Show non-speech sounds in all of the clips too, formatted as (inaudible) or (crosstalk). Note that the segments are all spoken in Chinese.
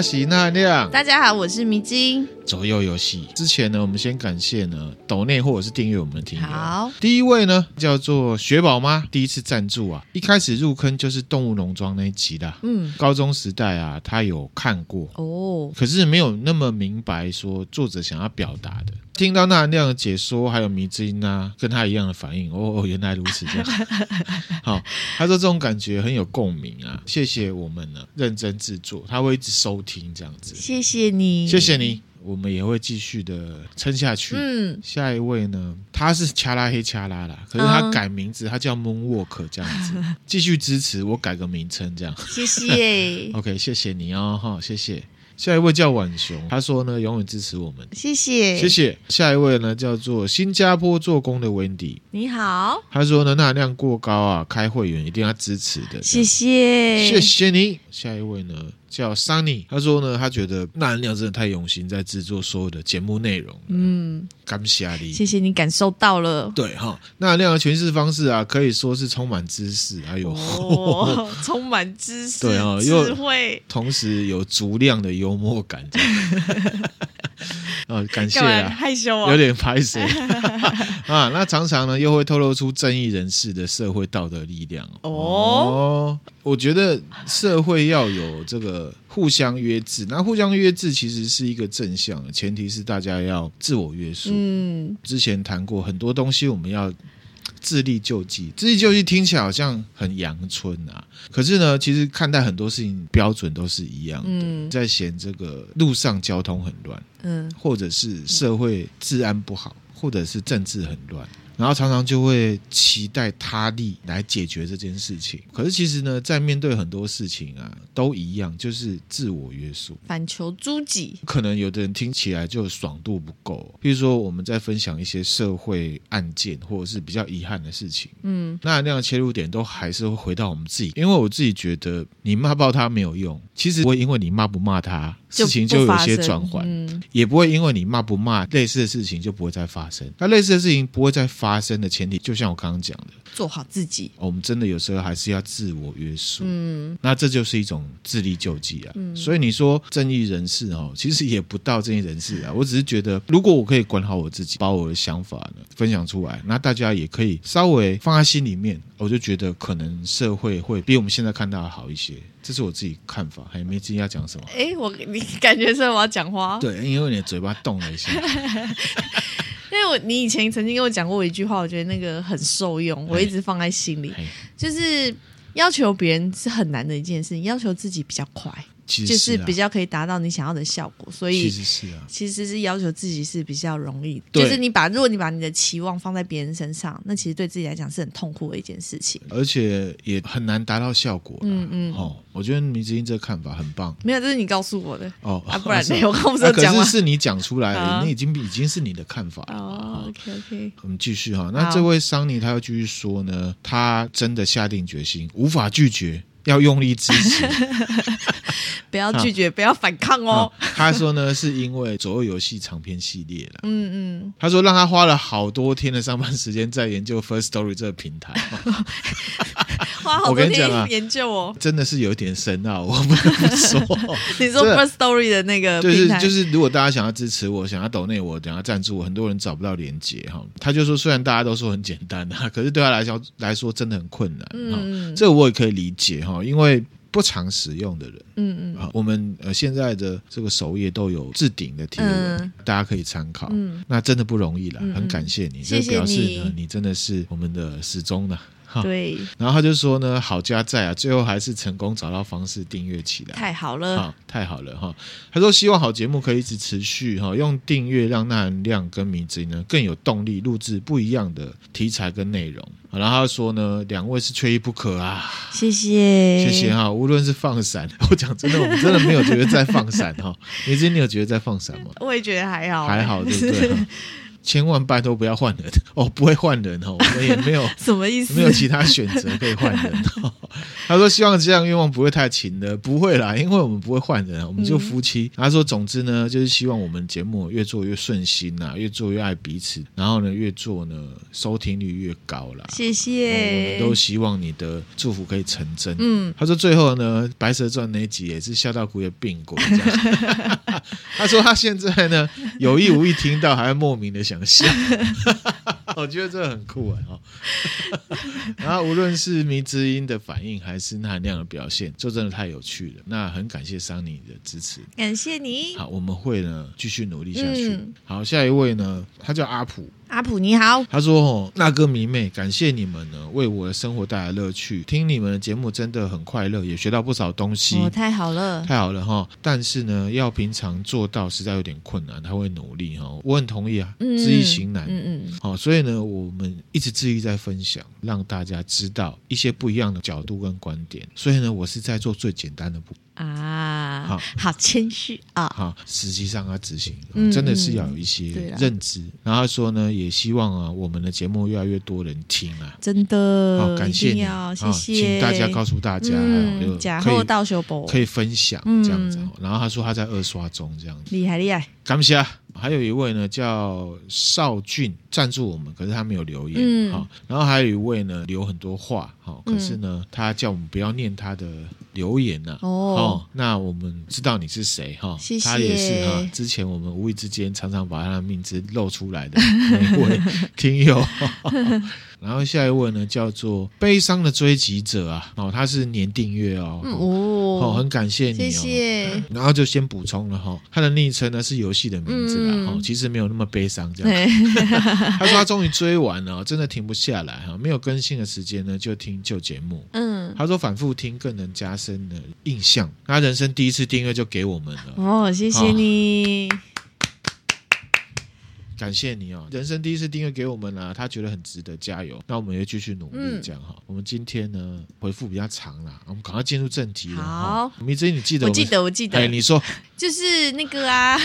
是纳亮。大家好，我是迷津。左右游戏之前呢，我们先感谢呢抖内或者是订阅我们的听友。好，第一位呢叫做雪宝妈，第一次赞助啊，一开始入坑就是动物农庄那一集的。嗯，高中时代啊，他有看过哦，可是没有那么明白说作者想要表达的。听到那那样的解说，还有迷之音啊，跟他一样的反应哦，原来如此这样。(laughs) 好，他说这种感觉很有共鸣啊，谢谢我们呢，认真制作，他会一直收听这样子。谢谢你，谢谢你。我们也会继续的撑下去。嗯，下一位呢，他是恰拉黑恰拉啦，可是他改名字，他叫 Moonwalk 这样子，(laughs) 继续支持我改个名称这样。谢谢。(laughs) OK，谢谢你哦，哈，谢谢。下一位叫婉雄，他说呢，永远支持我们。谢谢，谢谢。下一位呢，叫做新加坡做工的 Wendy，你好。他说呢，钠量过高啊，开会员一定要支持的。谢谢，谢谢你。下一位呢？叫 Sunny，他说呢，他觉得那兰亮真的太用心在制作所有的节目内容。嗯，感谢你，谢谢你感受到了。对哈，那兰亮的诠释方式啊，可以说是充满知识，还有、哦、(laughs) 充满知识，对啊，智慧，同时有足量的幽默感。(laughs) 啊、哦，感谢啊，害羞啊，有点拍谢 (laughs) 啊。那常常呢，又会透露出正义人士的社会道德力量哦，哦。我觉得社会要有这个互相约制，那互相约制其实是一个正向的，前提是大家要自我约束。嗯，之前谈过很多东西，我们要自力救济。自力救济听起来好像很阳春啊，可是呢，其实看待很多事情标准都是一样的。嗯，在嫌这个路上交通很乱。嗯，或者是社会治安不好，或者是政治很乱。然后常常就会期待他力来解决这件事情，可是其实呢，在面对很多事情啊，都一样，就是自我约束，反求诸己。可能有的人听起来就爽度不够，比如说我们在分享一些社会案件，或者是比较遗憾的事情，嗯，那那样的切入点都还是会回到我们自己，因为我自己觉得你骂爆他没有用，其实不会因为你骂不骂他，事情就有一些转换，嗯，也不会因为你骂不骂类似的事情就不会再发生，那类似的事情不会再发。生的前提，就像我刚刚讲的，做好自己。我们真的有时候还是要自我约束。嗯，那这就是一种自力救济啊。嗯，所以你说正义人士哦，其实也不到正义人士啊。我只是觉得，如果我可以管好我自己，把我的想法呢分享出来，那大家也可以稍微放在心里面。我就觉得可能社会会比我们现在看到的好一些。这是我自己看法。还没自己要讲什么？哎，我你感觉是我要讲话？(laughs) 对，因为你的嘴巴动了一下。因为我你以前曾经跟我讲过一句话，我觉得那个很受用，我一直放在心里。就是要求别人是很难的一件事情，要求自己比较快。就是比较可以达到你想要的效果，所以其实是啊，其实是要求自己是比较容易。就是你把，如果你把你的期望放在别人身上，那其实对自己来讲是很痛苦的一件事情，而且也很难达到效果。嗯嗯，哦，我觉得迷之音这个看法很棒。没有，这是你告诉我的哦，啊，不然 (laughs) 我刚不是讲。可是是你讲出来的，那已经已经是你的看法哦。OK OK，我们继续哈。那这位桑尼他要继续说呢，他真的下定决心，无法拒绝。要用力支持，(laughs) 不要拒绝，不要反抗哦。他说呢，是因为左右游戏长篇系列了。嗯嗯，他说让他花了好多天的上班时间在研究 First Story 这个平台。(laughs) 花好多天研究哦，真的是有点深奥，我不能不说。(laughs) 你说 First Story 的那个就是就是，如果大家想要支持我，想要抖内我，等下赞助我，很多人找不到连接哈。他就说，虽然大家都说很简单啊，(laughs) 可是对他来说来说真的很困难。嗯，这个我也可以理解哈。因为不常使用的人，嗯嗯，啊，我们呃现在的这个首页都有置顶的贴文，嗯、大家可以参考。嗯，那真的不容易了，嗯、很感谢你，这表示呢，你真的是我们的始终呢。对，然后他就说呢，好家在啊，最后还是成功找到方式订阅起来，太好了，好，太好了哈。他说希望好节目可以一直持续哈，用订阅让纳兰亮跟迷之音呢更有动力录制不一样的题材跟内容。然后他说呢，两位是缺一不可啊，谢谢，谢谢哈。无论是放闪，(laughs) 我讲真的，我们真的没有觉得在放闪哈。迷之音，你有觉得在放闪吗？(laughs) 我也觉得还好，还好，对不对？千万拜托不要换人 (laughs) 哦，不会换人哦，我们也没有 (laughs) 什么意思，没有其他选择可以换人。(laughs) 他说希望这样愿望不会太勤的，不会啦，因为我们不会换人，我们就夫妻。他说总之呢，就是希望我们节目越做越顺心呐，越做越爱彼此，然后呢，越做呢收听率越高啦。谢谢，我们都希望你的祝福可以成真。嗯，他说最后呢，《白蛇传》那一集也是笑到骨也病过。他说他现在呢有意无意听到，还会莫名的想笑。我 (laughs) 觉得这个很酷哎哈。(laughs) 然后无论是迷之音的反应，还是那样的表现，就真的太有趣了。那很感谢桑尼的支持，感谢你。好，我们会呢继续努力下去。嗯、好，下一位呢，他叫阿普。阿普你好，他说：“哦，那哥迷妹，感谢你们呢，为我的生活带来乐趣。听你们的节目真的很快乐，也学到不少东西。哦，太好了，太好了哈！但是呢，要平常做到实在有点困难。他会努力哈，我很同意啊，知易行难。嗯嗯，好，所以呢，我们一直致力在分享，让大家知道一些不一样的角度跟观点。所以呢，我是在做最简单的步。”啊，好。好谦虚啊，好，实际上要执行，嗯、真的是要有一些认知。嗯、然后说呢，也希望啊，我们的节目越来越多人听啊，真的，好，感谢你，谢谢，请大家告诉大家，嗯、假货到修博。可以分享这样子。嗯、然后他说他在二刷中这样子，厉害厉害，感谢。啊。还有一位呢，叫邵俊赞助我们，可是他没有留言。好、嗯，然后还有一位呢，留很多话，好，可是呢，他叫我们不要念他的留言呐、啊。哦，好，那我们知道你是谁哈？谢谢。他也是哈，之前我们无意之间常常把他的名字露出来的那位 (laughs) 听友。然后下一位呢，叫做悲伤的追击者啊，哦，他是年订阅哦，哦，哦，很感谢你哦，谢谢。然后就先补充了哈、哦，他的昵称呢是游戏的名字啦，嗯、哦，其实没有那么悲伤这样。(laughs) 他说他终于追完了，真的停不下来哈，没有更新的时间呢，就听旧节目。嗯，他说反复听更能加深的印象，他人生第一次订阅就给我们了。哦，谢谢你。哦感谢你哦，人生第一次订阅给我们了，他觉得很值得，加油。那我们也继续努力，这样哈。我们今天呢回复比较长啦，我们赶快进入正题了。好，迷之音，你记得？我记得，我记得。哎，你说，就是那个啊，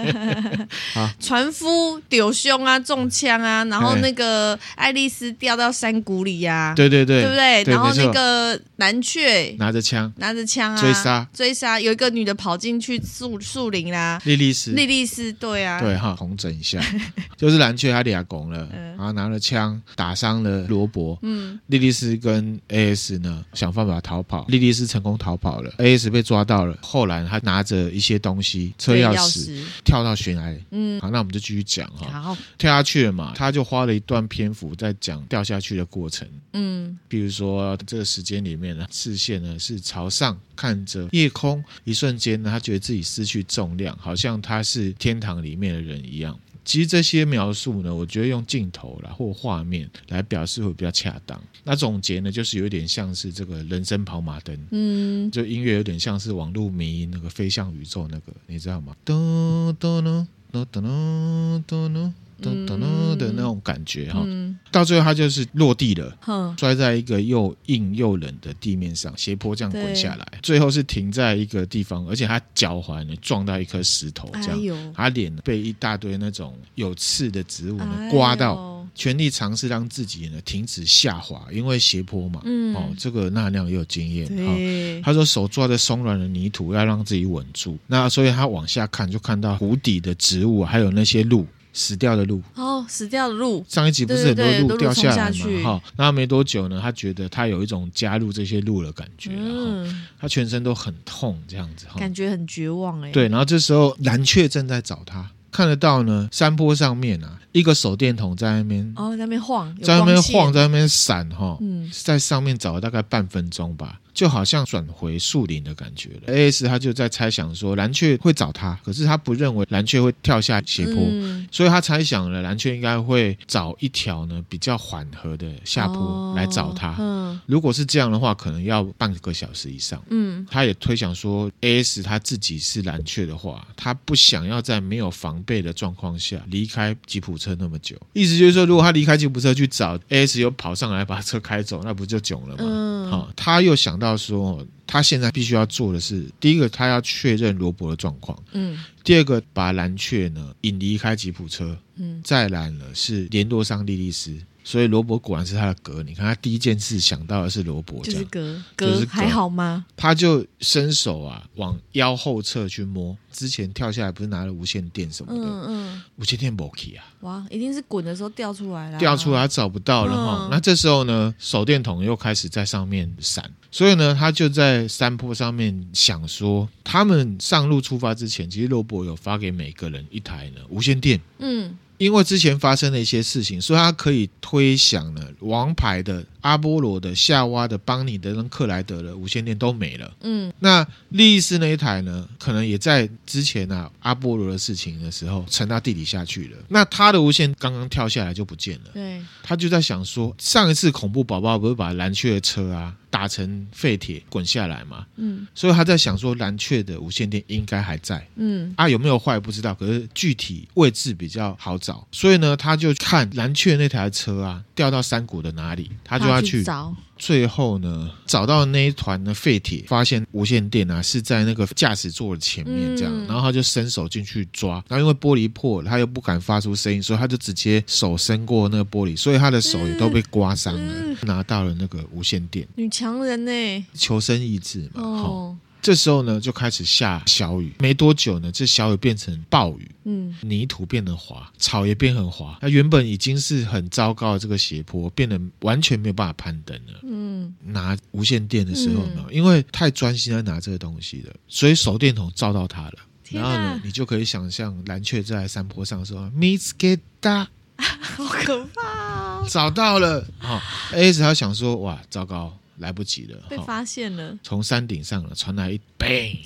(laughs) 船夫丢胸啊，中枪啊，然后那个爱丽丝掉到山谷里呀，对对对，对不对？然后那个蓝雀拿着枪，拿着枪啊，追杀。追杀，有一个女的跑进去树树林啦，莉莉丝，莉莉丝，对啊，对哈，重整一下。(laughs) 就是蓝雀他俩拱了，然后拿了枪打伤了罗伯。嗯，莉莉丝跟 AS 呢想办法逃跑，莉莉丝成功逃跑了，AS 被抓到了。后来他拿着一些东西，车钥匙，跳到悬崖。嗯，好，那我们就继续讲哈。好，跳下去了嘛，他就花了一段篇幅在讲掉下去的过程。嗯，比如说这个时间里面呢，视线呢是朝上看着夜空，一瞬间呢，他觉得自己失去重量，好像他是天堂里面的人一样。其实这些描述呢，我觉得用镜头啦或画面来表示会比较恰当。那总结呢，就是有点像是这个人生跑马灯，嗯，就音乐有点像是网络迷那个飞向宇宙那个，你知道吗？噔噔噔噔噔噔噔。噔噔噔的那种感觉哈，嗯、到最后他就是落地了，嗯、摔在一个又硬又冷的地面上，斜坡这样滚下来，最后是停在一个地方，而且他脚踝呢撞到一颗石头，这样，哎、他脸被一大堆那种有刺的植物呢刮到，全力尝试让自己呢停止下滑，因为斜坡嘛，嗯、哦，这个娜亮也有经验，啊哦，他说手抓着松软的泥土要让自己稳住，那所以他往下看就看到湖底的植物，还有那些鹿。死掉的鹿哦，死掉的鹿。上一集不是很多鹿掉下来嘛？哈，那没多久呢，他觉得他有一种加入这些鹿的感觉，嗯，他全身都很痛，这样子，感觉很绝望哎。对，然后这时候蓝雀正在找他，看得到呢，山坡上面啊，一个手电筒在那边哦，在那边晃，在那边晃，在那边闪哈，嗯，在上面找了大概半分钟吧。就好像转回树林的感觉了。A.S. 他就在猜想说，蓝雀会找他，可是他不认为蓝雀会跳下斜坡，嗯、所以他猜想了蓝雀应该会找一条呢比较缓和的下坡来找他。哦、如果是这样的话，可能要半个小时以上。嗯，他也推想说，A.S. 他自己是蓝雀的话，他不想要在没有防备的状况下离开吉普车那么久。意思就是说，如果他离开吉普车去找 A.S. 又跑上来把车开走，那不就囧了吗？嗯，好，他又想到。他说。他现在必须要做的是，第一个他要确认罗伯的状况，嗯，第二个把蓝雀呢引离开吉普车，嗯，再来呢是联络上莉莉丝。所以罗伯果然是他的哥，你看他第一件事想到的是罗伯，就是哥，哥还好吗？他就伸手啊往腰后侧去摸，之前跳下来不是拿了无线电什么的，嗯嗯，无线电没去啊，哇，一定是滚的时候掉出来了，掉出来他找不到了哈。嗯、那这时候呢，手电筒又开始在上面闪，所以呢，他就在山坡上面想说，他们上路出发之前，其实罗伯有发给每个人一台呢无线电，嗯。因为之前发生的一些事情，所以他可以推想了，王牌的阿波罗的夏娃的邦尼的跟克莱德的无线电都没了。嗯，那莉莉丝那一台呢，可能也在之前啊阿波罗的事情的时候沉到地底下去了。那他的无线刚刚跳下来就不见了。对，他就在想说，上一次恐怖宝宝不是把蓝雀的车啊。打成废铁滚下来嘛，嗯，所以他在想说蓝雀的无线电应该还在，嗯，啊有没有坏不知道，可是具体位置比较好找，所以呢他就看蓝雀那台车啊掉到山谷的哪里，他就要去找。最后呢，找到那一团的废铁，发现无线电啊是在那个驾驶座的前面，这样，嗯、然后他就伸手进去抓，然后因为玻璃破了，他又不敢发出声音，所以他就直接手伸过那个玻璃，所以他的手也都被刮伤了，嗯、拿到了那个无线电。女强人呢？求生意志嘛，哦。这时候呢，就开始下小雨。没多久呢，这小雨变成暴雨。嗯，泥土变得滑，草也变很滑。那原本已经是很糟糕的这个斜坡，变得完全没有办法攀登了。嗯，拿无线电的时候呢，嗯、因为太专心在拿这个东西了，所以手电筒照到它了。然后呢，你就可以想象蓝雀在山坡上说：“Miss Get (laughs) 好可怕、哦！找到了。哦，AS 他想说：“哇，糟糕。”来不及了，被发现了。从山顶上了传来一 bang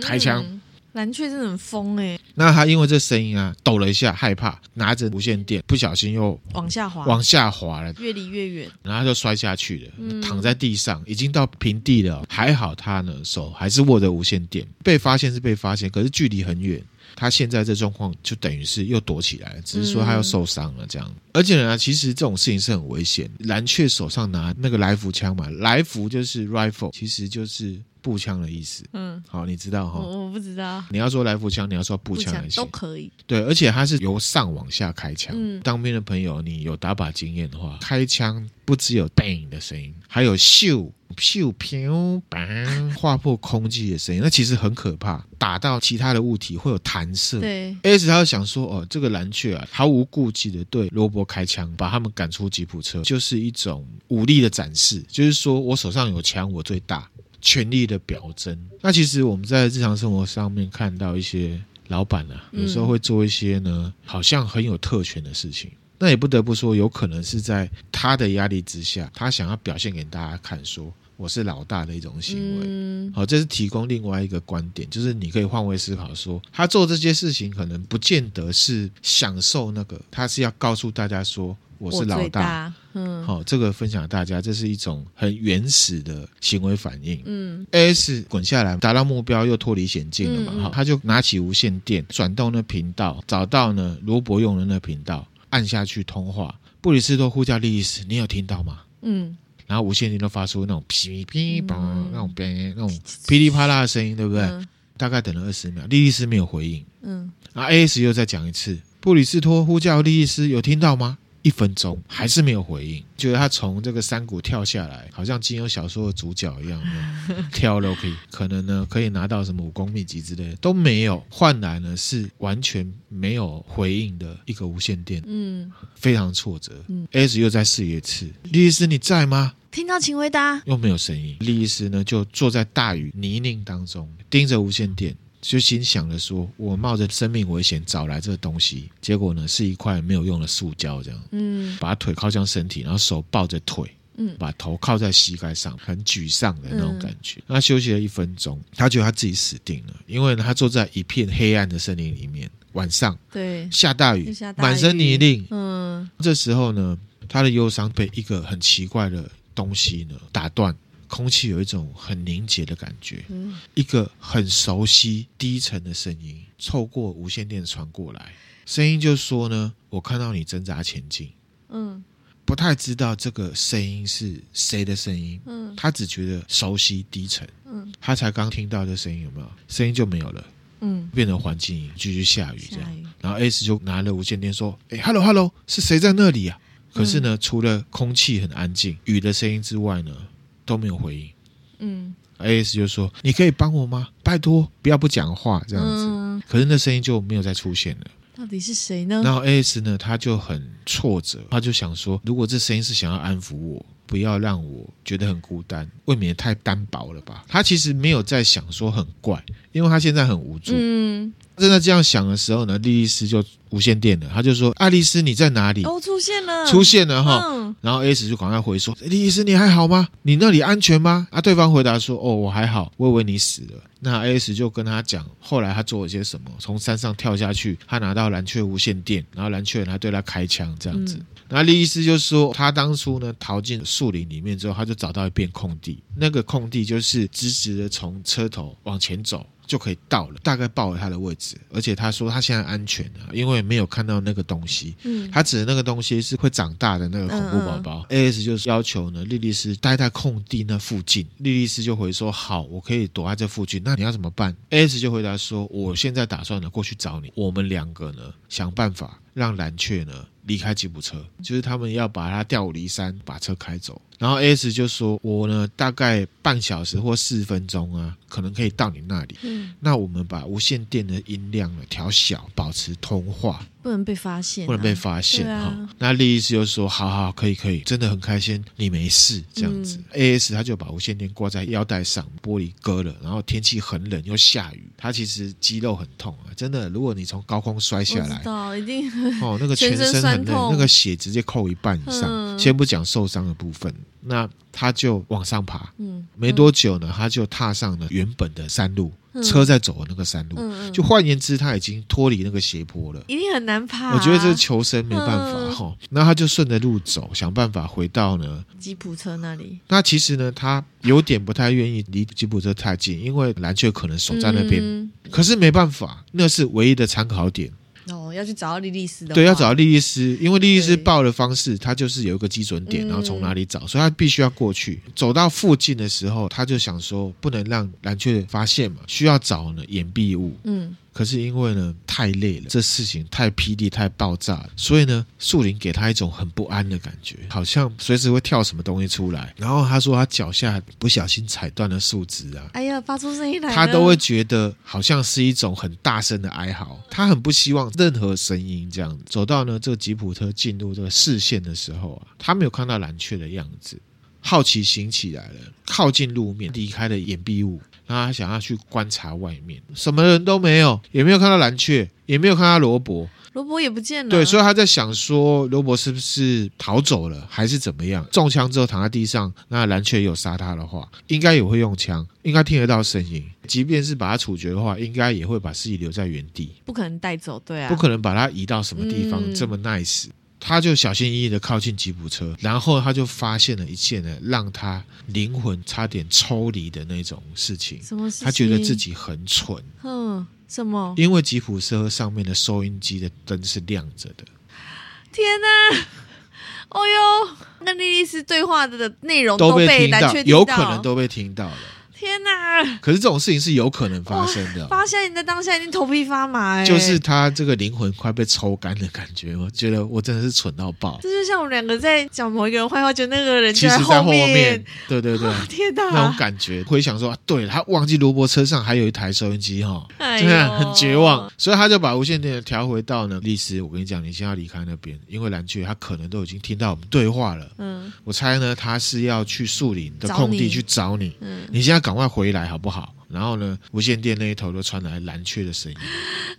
开枪，蓝雀真的很疯哎。那他因为这声音啊，抖了一下，害怕，拿着无线电，不小心又往下滑，往下滑了，越离越远，然后他就摔下去了，嗯、躺在地上，已经到平地了。还好他呢，手还是握着无线电。被发现是被发现，可是距离很远。他现在这状况就等于是又躲起来，只是说他又受伤了这样。嗯、而且呢，其实这种事情是很危险。蓝雀手上拿那个来福枪嘛，来福就是 rifle，其实就是步枪的意思。嗯，好，你知道哈？我我不知道。你要说来福枪，你要说步枪都可以。对，而且它是由上往下开枪。嗯，当兵的朋友，你有打靶经验的话，开枪不只有 bang 的声音，还有咻。咻飘砰，划破空气的声音，那其实很可怕。打到其他的物体会有弹射。对，AS 他就想说，哦，这个蓝雀啊，毫无顾忌的对罗伯开枪，把他们赶出吉普车，就是一种武力的展示，就是说我手上有枪，我最大，权力的表征。那其实我们在日常生活上面看到一些老板啊，有时候会做一些呢，好像很有特权的事情。那也不得不说，有可能是在他的压力之下，他想要表现给大家看，说。我是老大的一种行为，嗯、好，这是提供另外一个观点，就是你可以换位思考说，说他做这些事情可能不见得是享受那个，他是要告诉大家说我是老大，大嗯，好，这个分享大家，这是一种很原始的行为反应。嗯，AS 滚下来达到目标又脱离险境了嘛，好、嗯，他就拿起无线电转动那频道，找到呢罗伯用的那频道，按下去通话，布里斯托呼叫莉莉丝，你有听到吗？嗯。然后无线电都发出那种噼噼啪那种那种噼里啪啦的声音，对不对？嗯、大概等了二十秒，莉莉丝没有回应。嗯，然后 AS 又再讲一次，布里斯托呼叫莉莉丝，有听到吗？一分钟还是没有回应，觉得他从这个山谷跳下来，好像金庸小说的主角一样跳楼可以，(laughs) 可能呢可以拿到什么武功秘籍之类的都没有，换来呢是完全没有回应的一个无线电，嗯，非常挫折。嗯，AS 又再试一次，莉莉丝你在吗？听到请回答，又没有声音。莉莉丝呢就坐在大雨泥泞当中，盯着无线电。就心想着说：“我冒着生命危险找来这个东西，结果呢是一块没有用的塑胶，这样。嗯，把腿靠向身体，然后手抱着腿，嗯，把头靠在膝盖上，很沮丧的那种感觉。他休息了一分钟，他觉得他自己死定了，因为呢他坐在一片黑暗的森林里面，晚上，对，下大雨，满身泥泞。嗯，这时候呢，他的忧伤被一个很奇怪的东西呢打断。”空气有一种很凝结的感觉，嗯、一个很熟悉低沉的声音透过无线电传过来，声音就说呢：“我看到你挣扎前进，嗯，不太知道这个声音是谁的声音，嗯，他只觉得熟悉低沉，嗯，他才刚听到这声音有没有？声音就没有了，嗯，变成环境音，继续下雨这样，然后 S 就拿了无线电说：“哎，Hello Hello，是谁在那里啊？”可是呢，除了空气很安静、雨的声音之外呢，都没有回应。嗯，AS 就说：“你可以帮我吗？拜托，不要不讲话这样子。”可是那声音就没有再出现了。到底是谁呢？然后 AS 呢，他就很挫折，他就想说，如果这声音是想要安抚我，不要让我觉得很孤单，未免也太单薄了吧？他其实没有在想说很怪，因为他现在很无助。嗯，正在这样想的时候呢，莉莉丝就无线电了，他就说：“爱丽丝，你在哪里？”哦，出现了，出现了哈。嗯、然后 AS 就赶快回说：“莉莉丝，你还好吗？你那里安全吗？”啊，对方回答说：“哦，我还好，我以为你死了。”那 AS 就跟他讲，后来他做了些什么？从山上跳下去，他拿到蓝雀无线电，然后蓝雀人还对他开枪，这样子。嗯、然后莉莉丝就说，他当初呢逃进树林里面之后，他就找到一片空地，那个空地就是直直的从车头往前走。就可以到了，大概报了他的位置，而且他说他现在安全了，因为没有看到那个东西。嗯，他指的那个东西是会长大的那个恐怖宝宝。嗯嗯、AS 就是要求呢，莉莉丝待在空地那附近。莉莉丝就回说：“好，我可以躲在这附近。”那你要怎么办？AS 就回答说：“我现在打算呢过去找你，我们两个呢想办法让蓝雀呢。”离开吉普车，就是他们要把他调离山，把车开走。然后 S 就说：“我呢，大概半小时或四十分钟啊，可能可以到你那里。嗯，那我们把无线电的音量呢调小，保持通话。”不能被发现、啊，不能被发现哈、啊哦。那莉莉丝就说：“好好，可以可以，真的很开心，你没事这样子。嗯” AS 他就把无线电挂在腰带上，玻璃割了。然后天气很冷，又下雨，他其实肌肉很痛啊，真的。如果你从高空摔下来，一定哦，那个全身很累，那个血直接扣一半以上。嗯、先不讲受伤的部分，那他就往上爬。嗯，没多久呢，他就踏上了原本的山路。车在走的那个山路，嗯、就换言之，他已经脱离那个斜坡了，一定很难爬、啊。我觉得这是求生没办法哈，那、嗯、他就顺着路走，想办法回到呢吉普车那里。那其实呢，他有点不太愿意离吉普车太近，因为蓝雀可能守在那边。嗯、可是没办法，那是唯一的参考点。哦，要去找到莉莉丝的。对，要找到莉莉丝，因为莉莉丝报的方式，它就是有一个基准点，然后从哪里找，嗯、所以他必须要过去。走到附近的时候，他就想说，不能让蓝雀发现嘛，需要找呢掩蔽物。嗯。可是因为呢太累了，这事情太霹雳太爆炸了，所以呢树林给他一种很不安的感觉，好像随时会跳什么东西出来。然后他说他脚下不小心踩断了树枝啊，哎呀，发出声音来，他都会觉得好像是一种很大声的哀嚎。他很不希望任何声音这样。走到呢这个吉普车进入这个视线的时候啊，他没有看到蓝雀的样子，好奇心起来了，靠近路面，离开了掩蔽物。然后他想要去观察外面，什么人都没有，也没有看到蓝雀，也没有看到罗伯，罗伯也不见了。对，所以他在想说，罗伯是不是逃走了，还是怎么样？中枪之后躺在地上，那蓝雀有杀他的话，应该也会用枪，应该听得到声音。即便是把他处决的话，应该也会把尸体留在原地，不可能带走，对啊，不可能把他移到什么地方、嗯、这么 nice。他就小心翼翼的靠近吉普车，然后他就发现了一件呢，让他灵魂差点抽离的那种事情。什么事情？他觉得自己很蠢。嗯，什么？因为吉普车上面的收音机的灯是亮着的。天哪！(laughs) 哦哟，那莉莉丝对话的内容都被听到，有可能都被听到了。天呐！可是这种事情是有可能发生的。发现你在当下已经头皮发麻，哎，就是他这个灵魂快被抽干的感觉。我觉得我真的是蠢到爆。这就像我们两个在讲某一个人坏话，就那个人其实在后面。对对对，天哪，那种感觉回想说，啊、对他忘记罗伯车上还有一台收音机哈，真的很绝望。所以他就把无线电调回到呢，丽丝，我跟你讲，你先要离开那边，因为蓝雀他可能都已经听到我们对话了。嗯，我猜呢，他是要去树林的空地去找你。嗯，你现在赶快回来好不好？然后呢，无线电那一头都传来蓝雀的声音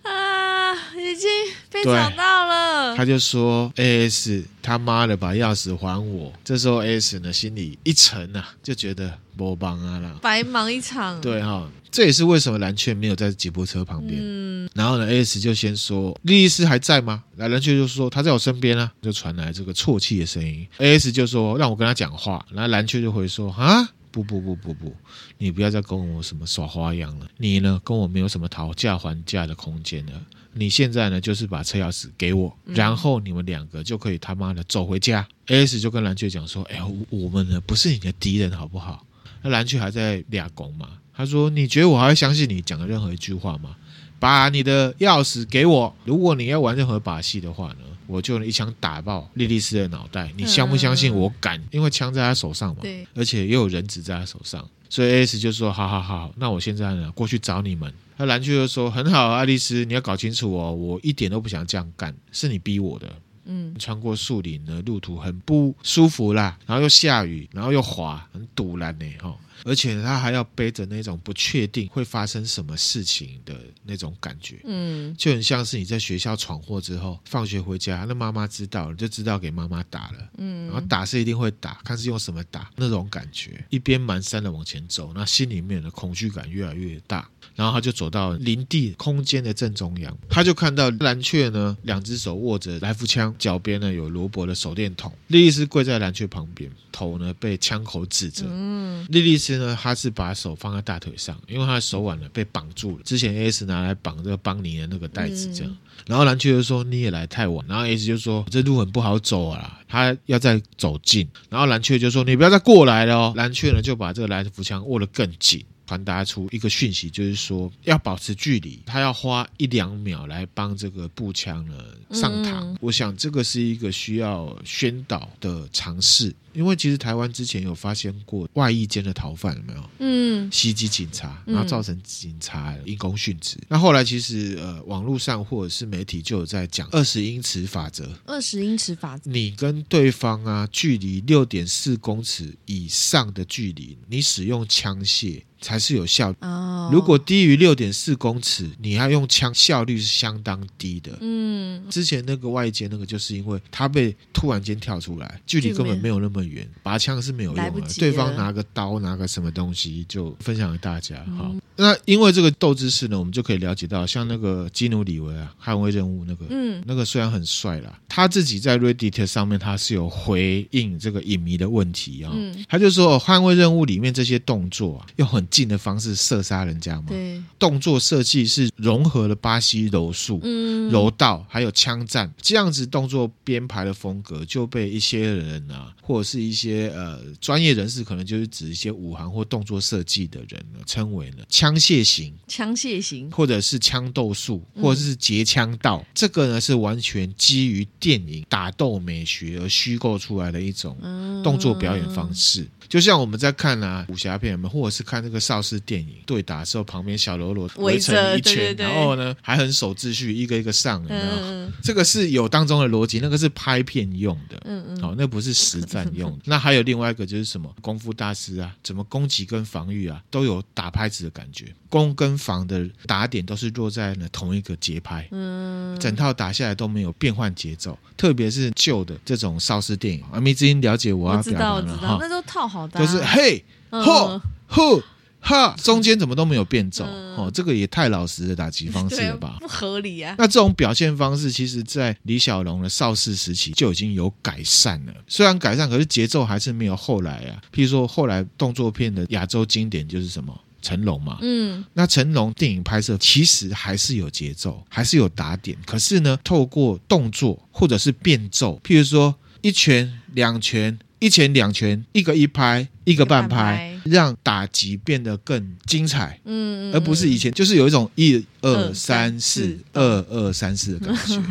啊，已经被找到了。他就说：“AS，他妈的，把钥匙还我！”这时候 AS 呢，心里一沉啊，就觉得波帮啊了，白忙一场。对哈、哦，这也是为什么蓝雀没有在吉普车旁边。嗯，然后呢，AS 就先说：“莉莉丝还在吗？”来，蓝雀就说：“他在我身边啊。”就传来这个啜泣的声音。AS 就说：“让我跟他讲话。”然后蓝雀就回说：“啊。”不不不不不，你不要再跟我什么耍花样了，你呢跟我没有什么讨价还价的空间了。你现在呢就是把车钥匙给我，然后你们两个就可以他妈的走回家。嗯、AS 就跟蓝雀讲说：“哎呀，我们呢不是你的敌人，好不好？”那蓝雀还在俩拱嘛，他说：“你觉得我还会相信你讲的任何一句话吗？把你的钥匙给我，如果你要玩任何把戏的话呢？”我就一枪打爆莉莉丝的脑袋，你相不相信我敢？因为枪在他手上嘛，对，而且也有人质在他手上，所以 AS 就说：好好好，那我现在呢过去找你们。那蓝雀就说：很好，爱丽丝，你要搞清楚哦，我一点都不想这样干，是你逼我的。嗯，穿过树林呢路途很不舒服啦，然后又下雨，然后又滑，很堵烂呢，哈。而且他还要背着那种不确定会发生什么事情的那种感觉，嗯，就很像是你在学校闯祸之后，放学回家，那妈妈知道了就知道给妈妈打了，嗯，然后打是一定会打，看是用什么打，那种感觉，一边蹒跚的往前走，那心里面的恐惧感越来越大，然后他就走到林地空间的正中央，他就看到蓝雀呢，两只手握着来福枪，脚边呢有罗伯的手电筒，莉莉丝跪在蓝雀旁边，头呢被枪口指着，嗯，莉莉丝。呢，他是把手放在大腿上，因为他的手腕呢被绑住了。之前 S 拿来绑这个邦尼的那个袋子，这样。然后蓝雀就说：“你也来太晚。”然后 S 就说：“这路很不好走啊，他要再走近。”然后蓝雀就说：“你不要再过来了哦。”蓝雀呢就把这个来福枪握得更紧。传达出一个讯息，就是说要保持距离，他要花一两秒来帮这个步枪呢上膛。嗯、我想这个是一个需要宣导的尝试，因为其实台湾之前有发现过外役间的逃犯，有没有？嗯，袭击警察，然后造成警察因公殉职。那后来其实呃，网络上或者是媒体就有在讲二十英尺法则。二十英尺法则，你跟对方啊距离六点四公尺以上的距离，你使用枪械。才是有效。哦如果低于六点四公尺，你要用枪，效率是相当低的。嗯，之前那个外界那个，就是因为他被突然间跳出来，距离根本没有那么远，拔枪是没有用的。对方拿个刀，拿个什么东西，就分享给大家。好，那因为这个斗知识呢，我们就可以了解到，像那个基努里维啊，捍卫任务那个，嗯，那个虽然很帅啦，他自己在 Reddit 上面他是有回应这个影迷的问题啊，他就说捍卫任务里面这些动作啊，又很。近的方式射杀人家吗？对，动作设计是融合了巴西柔术、嗯、柔道还有枪战。这样子动作编排的风格，就被一些人啊，或者是一些呃专业人士，可能就是指一些武行或动作设计的人呢，称为呢枪械型、枪械型，或者是枪斗术，或者是截枪道。嗯、这个呢是完全基于电影打斗美学而虚构出来的一种动作表演方式。嗯就像我们在看啊武侠片，或者是看那个邵氏电影对打的时候，旁边小喽啰围成一圈，对对对，然后呢还很守秩序，一个一个上，有没有？嗯、这个是有当中的逻辑，那个是拍片用的，嗯嗯，好、哦，那不是实战用的。那还有另外一个就是什么功夫大师啊，怎么攻击跟防御啊，都有打拍子的感觉，攻跟防的打点都是落在了同一个节拍，嗯，整套打下来都没有变换节奏，特别是旧的这种邵氏电影，啊，没之音了解我要表达了哈，那都套好。就是嘿，吼，吼，哈，中间怎么都没有变奏？哦，这个也太老实的打击方式了吧？不合理啊！那这种表现方式，其实在李小龙的邵氏时期就已经有改善了。虽然改善，可是节奏还是没有后来啊。譬如说，后来动作片的亚洲经典就是什么成龙嘛。嗯，那成龙电影拍摄其实还是有节奏，还是有打点。可是呢，透过动作或者是变奏，譬如说一拳、两拳。一拳两拳，一个一拍，一个半拍，让打击变得更精彩，嗯，而不是以前就是有一种一二三四二二三四的感觉。(laughs)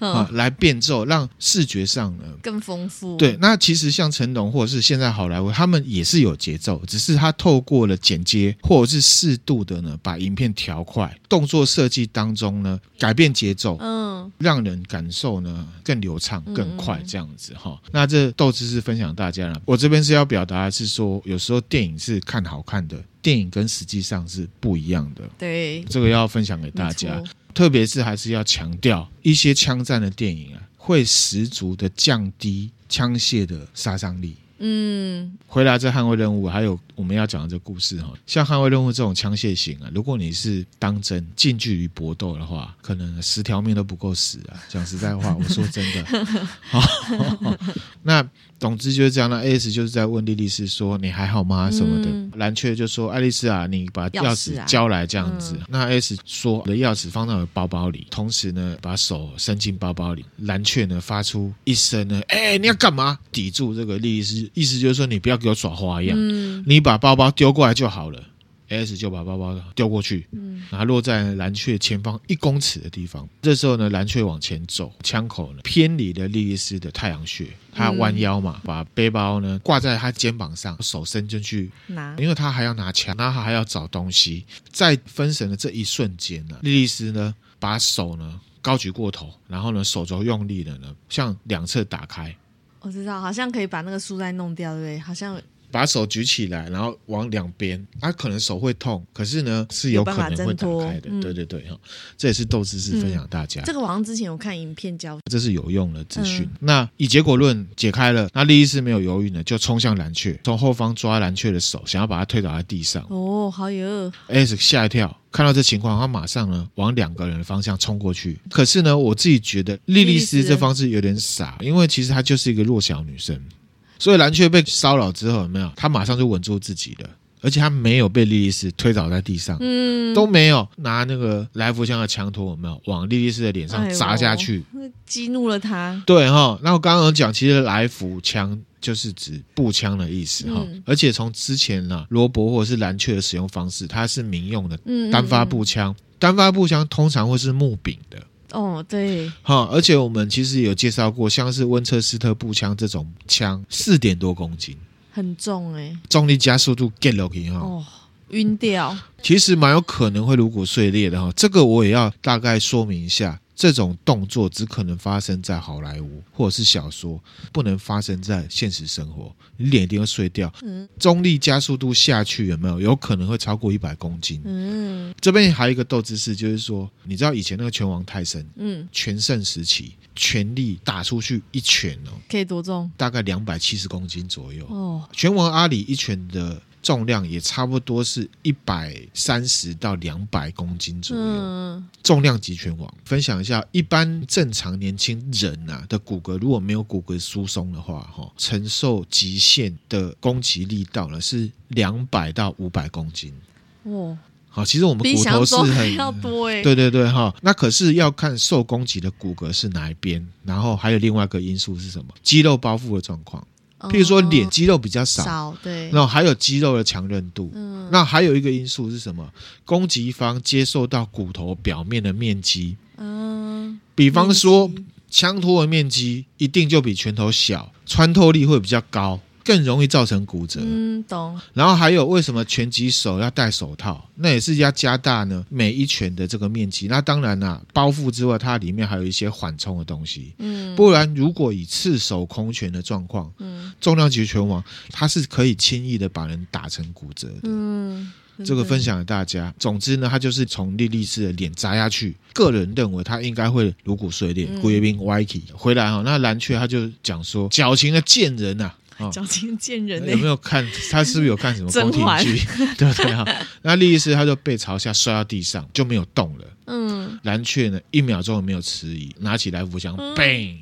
啊，来变奏，让视觉上呢更丰富。对，那其实像成龙或者是现在好莱坞，他们也是有节奏，只是他透过了剪接或者是适度的呢，把影片调快，动作设计当中呢改变节奏，嗯，让人感受呢更流畅、更快这样子哈。嗯、那这斗知识分享大家了，我这边是要表达的是说，有时候电影是看好看的，电影跟实际上是不一样的。对，这个要分享给大家。特别是还是要强调，一些枪战的电影啊，会十足的降低枪械的杀伤力。嗯，回答这捍卫任务，还有我们要讲的这故事哈，像捍卫任务这种枪械型啊，如果你是当真近距离搏斗的话，可能十条命都不够死啊。讲实在话，我说真的。(laughs) 好，那总之就是这样。那 AS 就是在问莉莉丝说：“你还好吗？”什么的。嗯、蓝雀就说：“爱丽丝啊，你把钥匙交来这样子。啊”那 AS 说：“我的钥匙放在我的包包里。”同时呢，把手伸进包包里。蓝雀呢，发出一声呢：“哎、欸，你要干嘛？”抵住这个莉莉丝。意思就是说，你不要给我耍花样，嗯、你把包包丢过来就好了。S 就把包包丢过去，嗯，然后落在蓝雀前方一公尺的地方。这时候呢，蓝雀往前走，枪口呢偏离了莉莉丝的太阳穴。他弯腰嘛，把背包呢挂在他肩膀上，手伸进去拿，因为他还要拿枪，然后他还要找东西。在分神的这一瞬间呢，莉莉丝呢把手呢高举过头，然后呢手肘用力的呢向两侧打开。我知道，好像可以把那个束带弄掉，对不对？好像把手举起来，然后往两边，他、啊、可能手会痛，可是呢是有可能会打开的。对对对，哈、嗯，这也是豆知识分享大家。嗯、这个网上之前有看影片教，这是有用的资讯。嗯、那以结果论解开了，那莉莉丝没有犹豫呢，就冲向蓝雀，从后方抓蓝雀的手，想要把他推倒在地上。哦，好有。S 吓一跳。看到这情况，他马上呢往两个人的方向冲过去。可是呢，我自己觉得莉莉丝这方式有点傻，因为其实她就是一个弱小女生，所以蓝雀被骚扰之后，有没有？他马上就稳住自己了，而且他没有被莉莉丝推倒在地上，嗯，都没有拿那个来福枪的枪托，有没有往莉莉丝的脸上砸下去，哎、激怒了他。对哈，那我刚刚有讲，其实来福枪。就是指步枪的意思哈，嗯、而且从之前呢，罗伯或者是蓝雀的使用方式，它是民用的单发步枪，嗯嗯嗯单发步枪通常会是木柄的。哦，对，哈，而且我们其实有介绍过，像是温彻斯特步枪这种枪，四点多公斤，很重哎、欸，重力加速度 get 落去哈，哦，晕掉，其实蛮有可能会颅骨碎裂的哈，这个我也要大概说明一下。这种动作只可能发生在好莱坞或者是小说，不能发生在现实生活。你脸一定会碎掉。嗯，重力加速度下去有没有？有可能会超过一百公斤。嗯，这边还有一个斗知识，就是说，你知道以前那个拳王泰森，嗯，全盛时期，全力打出去一拳哦，可以多重？大概两百七十公斤左右。哦，拳王阿里一拳的。重量也差不多是一百三十到两百公斤左右，嗯、重量级拳王。分享一下，一般正常年轻人啊的骨骼，如果没有骨骼疏松的话，哈，承受极限的攻击力道呢是两百到五百公斤。哇，好，其实我们骨头是很要多哎，对对对，哈，那可是要看受攻击的骨骼是哪一边，然后还有另外一个因素是什么？肌肉包覆的状况。譬如说脸肌肉比较少，少对，然后还有肌肉的强韧度，嗯，那还有一个因素是什么？攻击方接受到骨头表面的面积，嗯，比方说枪托的面积一定就比拳头小，穿透力会比较高。更容易造成骨折。嗯，懂。然后还有为什么拳击手要戴手套？那也是要加大呢每一拳的这个面积。那当然啦、啊，包覆之外，它里面还有一些缓冲的东西。嗯，不然如果以赤手空拳的状况，嗯，重量级拳王他是可以轻易的把人打成骨折的。嗯，这个分享给大家。总之呢，他就是从莉莉丝的脸砸下去。个人认为他应该会颅骨碎裂，骨变歪起回来哈。那蓝雀他就讲说，矫情的贱人呐、啊。矫情贱人，有没有看 (laughs) 他是不是有看什么宫廷剧？对不 (laughs) 对啊？那莉莉丝她就背朝下摔到地上，就没有动了。嗯，蓝雀呢，一秒钟也没有迟疑，拿起来福枪，bang，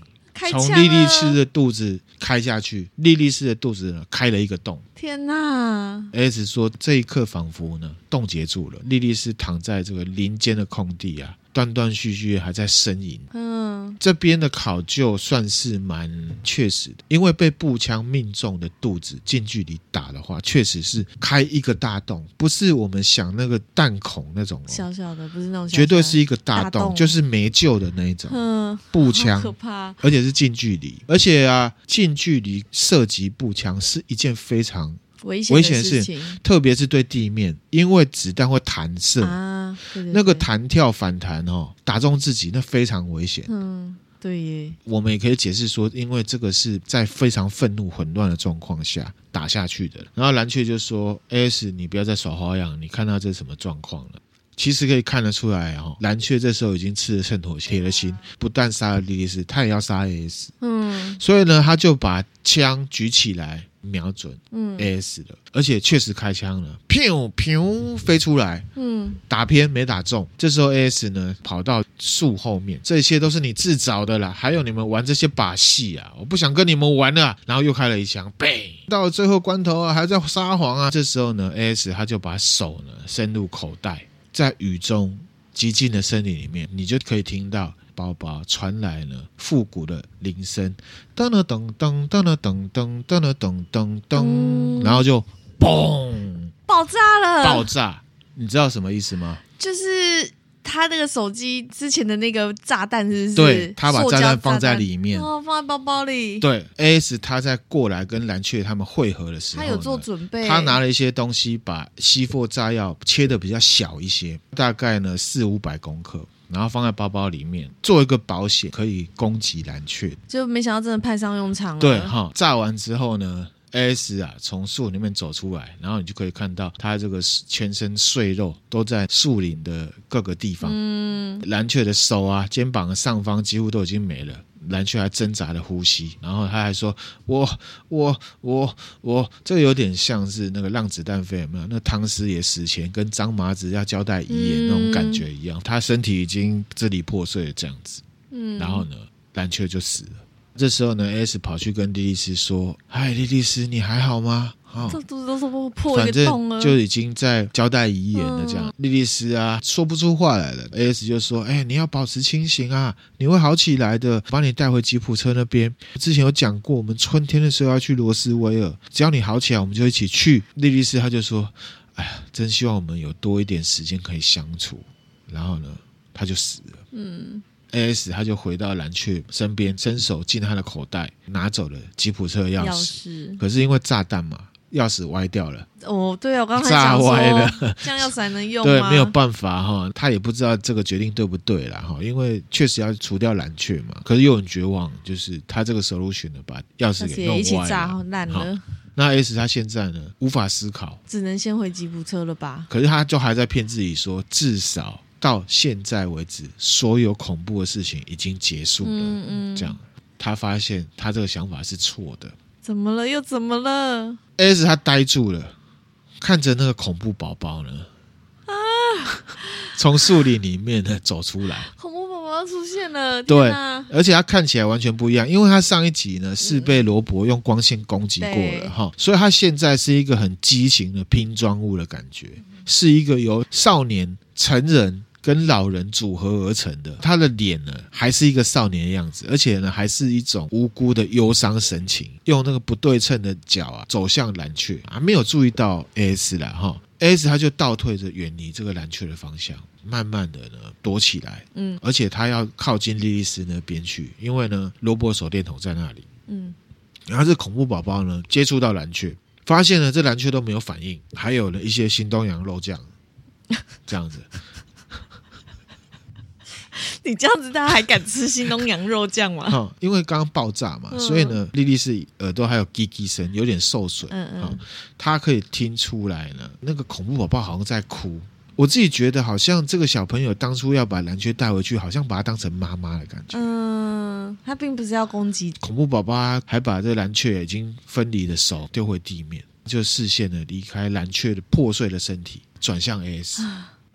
从莉莉丝的肚子开下去，莉莉丝的肚子呢开了一个洞。天哪！S 说这一刻仿佛呢冻结住了，莉莉丝躺在这个林间的空地啊。断断续续还在呻吟。嗯，这边的考究算是蛮确实的，因为被步枪命中的肚子近距离打的话，确实是开一个大洞，不是我们想那个弹孔那种、哦、小小的，不是那种小小，绝对是一个大洞，大洞就是没救的那一种。嗯，步枪可怕，而且是近距离，而且啊，近距离射击步枪是一件非常。危险的事情，特别是对地面，因为子弹会弹射啊，对对对，那个弹跳反弹哦，打中自己那非常危险。嗯，对耶。我们也可以解释说，因为这个是在非常愤怒、混乱的状况下打下去的。然后蓝雀就说：“AS，你不要再耍花样，你看到这是什么状况了？”其实可以看得出来哦，蓝雀这时候已经吃了秤砣，铁了心，不但杀了莉莉丝，他也要杀 AS。嗯，所以呢，他就把枪举起来。瞄准 AS 了，嗯、而且确实开枪了，砰砰飞出来，嗯，打偏没打中。这时候 AS 呢跑到树后面，这些都是你自找的啦，还有你们玩这些把戏啊，我不想跟你们玩了。然后又开了一枪，砰！到了最后关头啊，还在撒谎啊。这时候呢，AS 他就把手呢伸入口袋，在雨中寂静的森林里面，你就可以听到。包包传来了复古的铃声，噔了噔噔噔了噔噔噔了噔噔噔，然后就嘣，爆炸了！爆炸，你知道什么意思吗？就是他那个手机之前的那个炸弹，是不是？对，他把炸弹放在里面，哦，放在包包里。对，AS 他在过来跟蓝雀他们会合的时候，他有做准备，他拿了一些东西，把西货炸药切的比较小一些，大概呢四五百公克。然后放在包包里面，做一个保险，可以攻击蓝雀。就没想到真的派上用场了。对哈，炸完之后呢，AS 啊从树里面走出来，然后你就可以看到它这个全身碎肉都在树林的各个地方。嗯，蓝雀的手啊、肩膀的上方几乎都已经没了。蓝雀还挣扎的呼吸，然后他还说：“我我我我，这个有点像是那个让子弹飞有没有？那汤师爷死前跟张麻子要交代遗言那种感觉一样，嗯、他身体已经支离破碎了这样子。嗯，然后呢，蓝雀就死了。这时候呢，AS 跑去跟莉莉丝说：‘嗨，莉莉丝，你还好吗？’哦，这肚子都是破一个洞了，就已经在交代遗言了。这样，莉莉丝啊，说不出话来了。AS 就说：“哎，你要保持清醒啊，你会好起来的。把你带回吉普车那边。之前有讲过，我们春天的时候要去罗斯威尔，只要你好起来，我们就一起去。”莉莉丝他就说：“哎呀，真希望我们有多一点时间可以相处。”然后呢，他就死了。嗯，AS 他就回到蓝雀身边，伸手进他的口袋，拿走了吉普车的钥匙。钥匙。可是因为炸弹嘛。钥匙歪掉了哦，对啊，我刚才炸歪了，这样钥匙还能用吗？对，没有办法哈，他也不知道这个决定对不对了哈，因为确实要除掉蓝雀嘛，可是又很绝望，就是他这个 solution 呢，把钥匙给弄歪了，一起炸烂了。那 S 他现在呢，无法思考，只能先回吉普车了吧？可是他就还在骗自己说，至少到现在为止，所有恐怖的事情已经结束了。嗯嗯，这样他发现他这个想法是错的。怎么了？又怎么了？S 他呆住了，看着那个恐怖宝宝呢，啊，从树林里面呢走出来，恐怖宝宝出现了，对，而且他看起来完全不一样，因为他上一集呢是被罗伯用光线攻击过了哈，所以他现在是一个很畸形的拼装物的感觉，是一个由少年、成人。跟老人组合而成的，他的脸呢还是一个少年的样子，而且呢还是一种无辜的忧伤神情，用那个不对称的脚啊走向蓝雀啊，没有注意到 AS 了哈，AS 他就倒退着远离这个蓝雀的方向，慢慢的呢躲起来，嗯，而且他要靠近莉莉丝那边去，因为呢罗伯手电筒在那里，嗯，然后这恐怖宝宝呢接触到蓝雀，发现呢这蓝雀都没有反应，还有了一些新东阳肉酱，这样子。你这样子，大家还敢吃新东羊肉酱吗？哈，因为刚刚爆炸嘛，嗯、所以呢，莉莉是耳朵还有叽叽声，有点受损。嗯嗯，他可以听出来呢，那个恐怖宝宝好像在哭。我自己觉得，好像这个小朋友当初要把蓝雀带回去，好像把他当成妈妈的感觉。嗯，他并不是要攻击恐怖宝宝，还把这蓝雀已经分离的手丢回地面，就视线呢离开蓝雀的破碎的身体，转向 AS，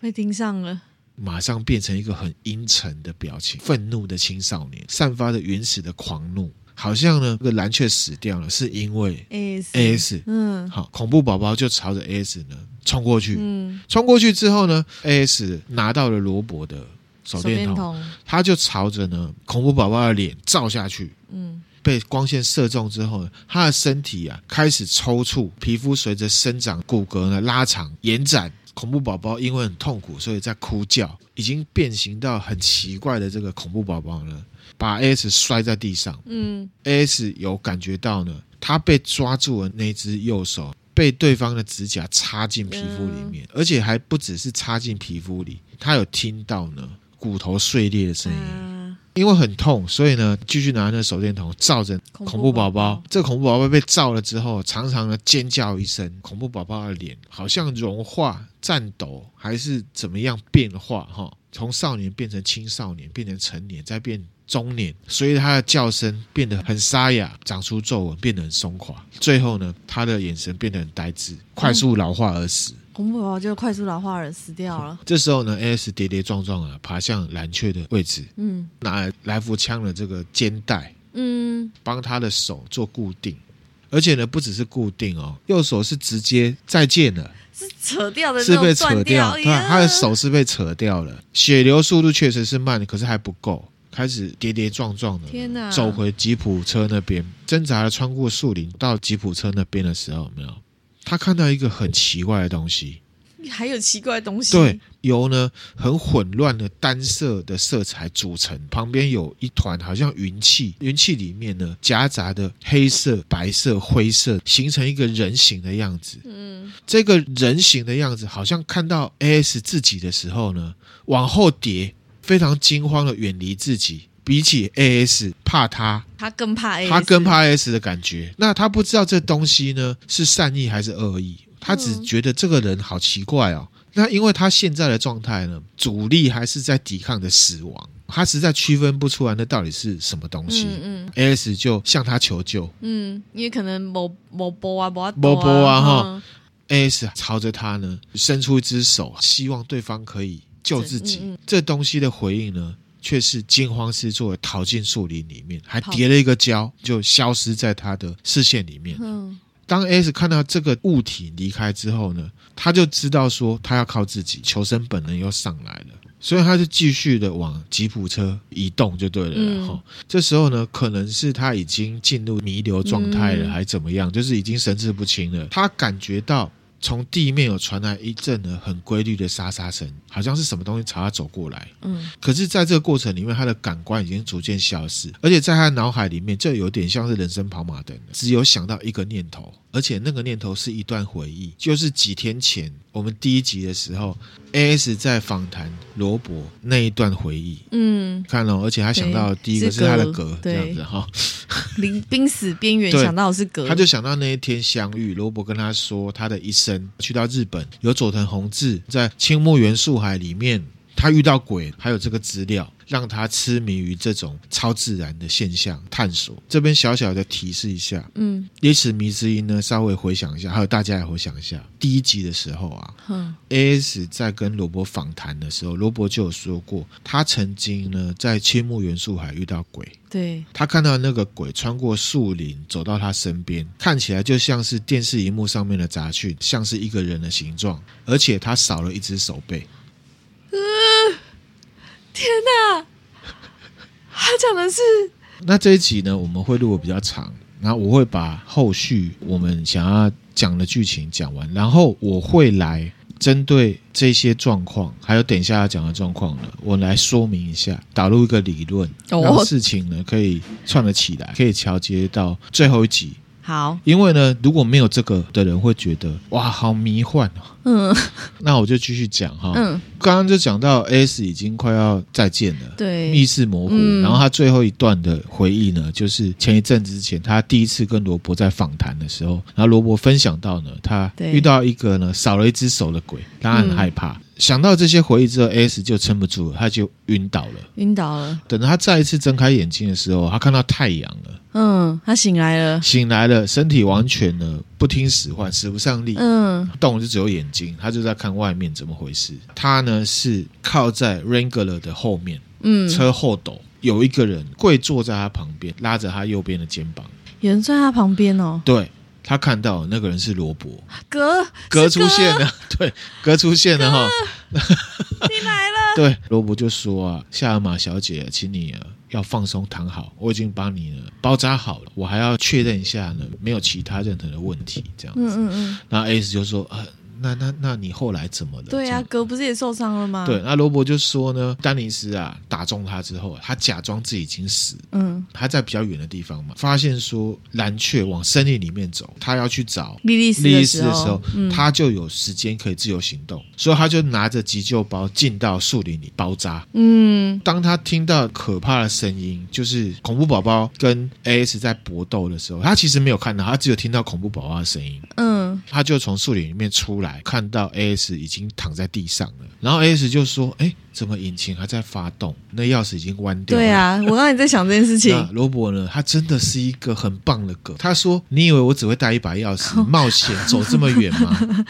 被盯上了。马上变成一个很阴沉的表情，愤怒的青少年，散发着原始的狂怒，好像呢，这个蓝雀死掉了，是因为 AS，嗯，好，恐怖宝宝就朝着 AS 呢冲过去，嗯，冲过去之后呢，AS 拿到了罗伯的手电筒，电筒。他就朝着呢恐怖宝宝的脸照下去，嗯，被光线射中之后呢，他的身体啊开始抽搐，皮肤随着生长，骨骼呢拉长延展。恐怖宝宝因为很痛苦，所以在哭叫，已经变形到很奇怪的这个恐怖宝宝呢，把 AS 摔在地上。嗯，AS 有感觉到呢，他被抓住的那只右手被对方的指甲插进皮肤里面，嗯、而且还不只是插进皮肤里，他有听到呢骨头碎裂的声音。嗯、因为很痛，所以呢，继续拿那手电筒照着恐怖宝宝。这个恐怖宝宝被照了之后，常常呢尖叫一声，恐怖宝宝的脸好像融化、颤抖，还是怎么样变化？哈，从少年变成青少年，变成成年，再变中年，所以他的叫声变得很沙哑，长出皱纹，变得很松垮。最后呢，他的眼神变得很呆滞，快速老化而死。嗯恐怖宝宝就快速老化而死掉了。这时候呢，AS 跌跌撞撞啊，爬向蓝雀的位置，嗯，拿来福枪的这个肩带，嗯，帮他的手做固定，而且呢，不只是固定哦，右手是直接再见了，是扯掉的，是被扯掉，对，他的手是被扯掉了，血流速度确实是慢的，可是还不够，开始跌跌撞撞的，天哪，走回吉普车那边，挣扎的穿过树林到吉普车那边的时候，有没有？他看到一个很奇怪的东西，还有奇怪的东西。对，由呢很混乱的单色的色彩组成，旁边有一团好像云气，云气里面呢夹杂的黑色、白色、灰色，形成一个人形的样子。嗯，这个人形的样子好像看到 AS 自己的时候呢，往后跌，非常惊慌的远离自己。比起 AS 怕他，他更怕 AS，他更怕 AS 的感觉。那他不知道这东西呢是善意还是恶意，他只觉得这个人好奇怪哦。那因为他现在的状态呢，主力还是在抵抗着死亡，他实在区分不出来那到底是什么东西。嗯嗯，AS 就向他求救。嗯，因为可能某某波啊，某波啊哈。AS 朝着他呢伸出一只手，希望对方可以救自己。嗯嗯，这东西的回应呢？却是惊慌失措的，逃进树林里面，还叠了一个跤，就消失在他的视线里面。嗯，当 S 看到这个物体离开之后呢，他就知道说他要靠自己，求生本能又上来了，所以他就继续的往吉普车移动就对了。然后、嗯、这时候呢，可能是他已经进入弥留状态了，嗯、还怎么样，就是已经神志不清了。他感觉到。从地面有传来一阵的很规律的沙沙声，好像是什么东西朝他走过来。嗯，可是在这个过程里面，他的感官已经逐渐消失，而且在他脑海里面，这有点像是人生跑马灯，只有想到一个念头。而且那个念头是一段回忆，就是几天前我们第一集的时候，AS 在访谈罗伯那一段回忆。嗯，看了，而且他想到第一个是他的格，这样子哈，临濒死边缘 (laughs) 想到的是格，他就想到那一天相遇，罗伯跟他说他的一生，去到日本有佐藤弘志在青木原树海里面。他遇到鬼，还有这个资料，让他痴迷于这种超自然的现象探索。这边小小的提示一下，嗯，因此迷之音呢，稍微回想一下，还有大家也回想一下，第一集的时候啊，嗯，AS 在跟罗伯访谈的时候，罗伯就有说过，他曾经呢在青木元素海遇到鬼，对，他看到那个鬼穿过树林走到他身边，看起来就像是电视荧幕上面的杂讯，像是一个人的形状，而且他少了一只手背。天哪！他讲的是那这一集呢，我们会录的比较长，然后我会把后续我们想要讲的剧情讲完，然后我会来针对这些状况，还有等一下要讲的状况呢，我来说明一下，导入一个理论，让事情呢可以串得起来，可以桥接到最后一集。好，因为呢，如果没有这个的人会觉得哇，好迷幻哦。嗯，(laughs) 那我就继续讲哈。嗯，刚刚就讲到 AS 已经快要再见了，对，意识模糊。嗯，然后他最后一段的回忆呢，就是前一阵子之前，他第一次跟罗伯在访谈的时候，然后罗伯分享到呢，他遇到一个呢少了一只手的鬼，他很害怕。嗯想到这些回忆之后，AS 就撑不住了，他就晕倒了。晕倒了。等他再一次睁开眼睛的时候，他看到太阳了。嗯，他醒来了。醒来了，身体完全呢不听使唤，使不上力。嗯，动就只有眼睛，他就在看外面怎么回事。他呢是靠在 Wrangler 的后面，嗯，车后斗有一个人跪坐在他旁边，拉着他右边的肩膀。有人坐在他旁边哦。对。他看到那个人是罗伯，格格出现了，(laughs) 对，格出现了哈，(laughs) 你来了。(laughs) 对，罗伯就说啊，夏尔玛小姐，请你要放松躺好，我已经帮你呢包扎好了，我还要确认一下呢，没有其他任何的问题，这样子。嗯嗯嗯。然后 AS 就说啊，那那那你后来怎么了？对啊，哥不是也受伤了吗？对，那罗伯就说呢，丹尼斯啊打中他之后，他假装自己已经死，嗯，他在比较远的地方嘛，发现说蓝雀往森林里面走，他要去找莉莉丝的时候，嗯、他就有时间可以自由行动，所以他就拿着急救包进到树林里包扎。嗯，当他听到可怕的声音，就是恐怖宝宝跟 AS 在搏斗的时候，他其实没有看到，他只有听到恐怖宝宝的声音。嗯，他就从树林里面出来，看到 AS 已经躺在地上了，然后 AS 就说：“哎。”怎么引擎还在发动？那钥匙已经弯掉了。对啊，我刚才在想这件事情。(laughs) 罗伯呢？他真的是一个很棒的哥。他说：“你以为我只会带一把钥匙 (laughs) 冒险走这么远吗？”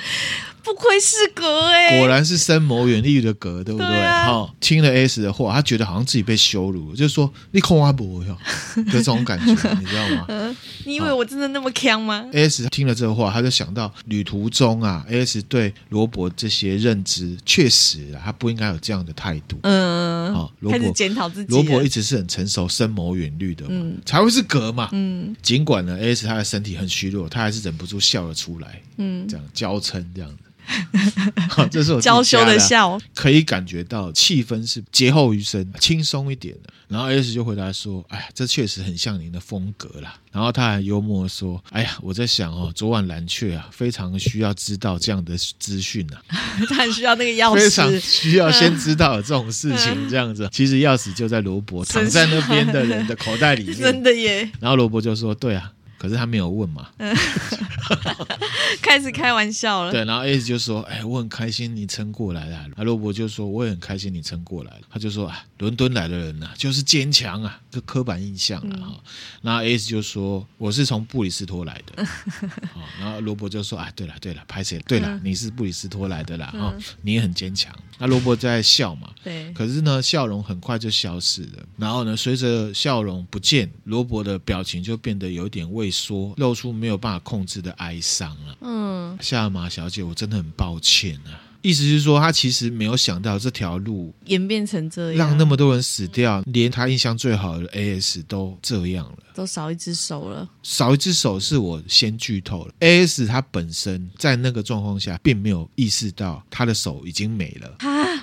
不愧是格哎、欸，果然是深谋远虑的格，对不对？好、啊，听了 S 的话，他觉得好像自己被羞辱，就是说你空阿伯哟，(laughs) 有这种感觉，你知道吗？(laughs) 你以为我真的那么强吗？S 听了这个话，他就想到旅途中啊，S 对罗伯这些认知确实啊，他不应该有这样的态度。嗯，好，罗伯检讨自己，罗伯一直是很成熟、深谋远虑的，嗯，才会是格嘛。嗯，尽管呢，S 他的身体很虚弱，他还是忍不住笑了出来。嗯，这样娇嗔这样子。(laughs) 好，这是我娇羞的笑，可以感觉到气氛是劫后余生，轻松一点的。然后 S 就回答说：“哎呀，这确实很像您的风格啦。”然后他还幽默说：“哎呀，我在想哦，昨晚蓝雀啊，非常需要知道这样的资讯啊，(laughs) 他很需要那个钥匙，非常需要先知道这种事情。(laughs) 这样子，其实钥匙就在罗伯躺在那边的人的口袋里面，真的耶。”然后罗伯就说：“对啊。”可是他没有问嘛，(laughs) 开始开玩笑了。对，然后 S 就说：“哎，我很开心你撑过来了。”阿罗伯就说：“我也很开心你撑过来了。”他就说：“啊，伦敦来的人呐、啊，就是坚强啊，这刻板印象了哈。嗯”然后 S 就说：“我是从布里斯托来的。(laughs) ”然后罗伯就说：“啊，对了对了，拍谁对了，嗯、你是布里斯托来的啦，哈、嗯，你也很坚强。”那罗伯在笑嘛，对。可是呢，笑容很快就消失了。然后呢，随着笑容不见，罗伯的表情就变得有点畏。说露出没有办法控制的哀伤了。嗯，夏马小姐，我真的很抱歉啊。意思是说，他其实没有想到这条路演变成这样，让那么多人死掉，连他印象最好的 AS 都这样了，都少一只手了。少一只手是我先剧透了。AS 他本身在那个状况下，并没有意识到他的手已经没了。啊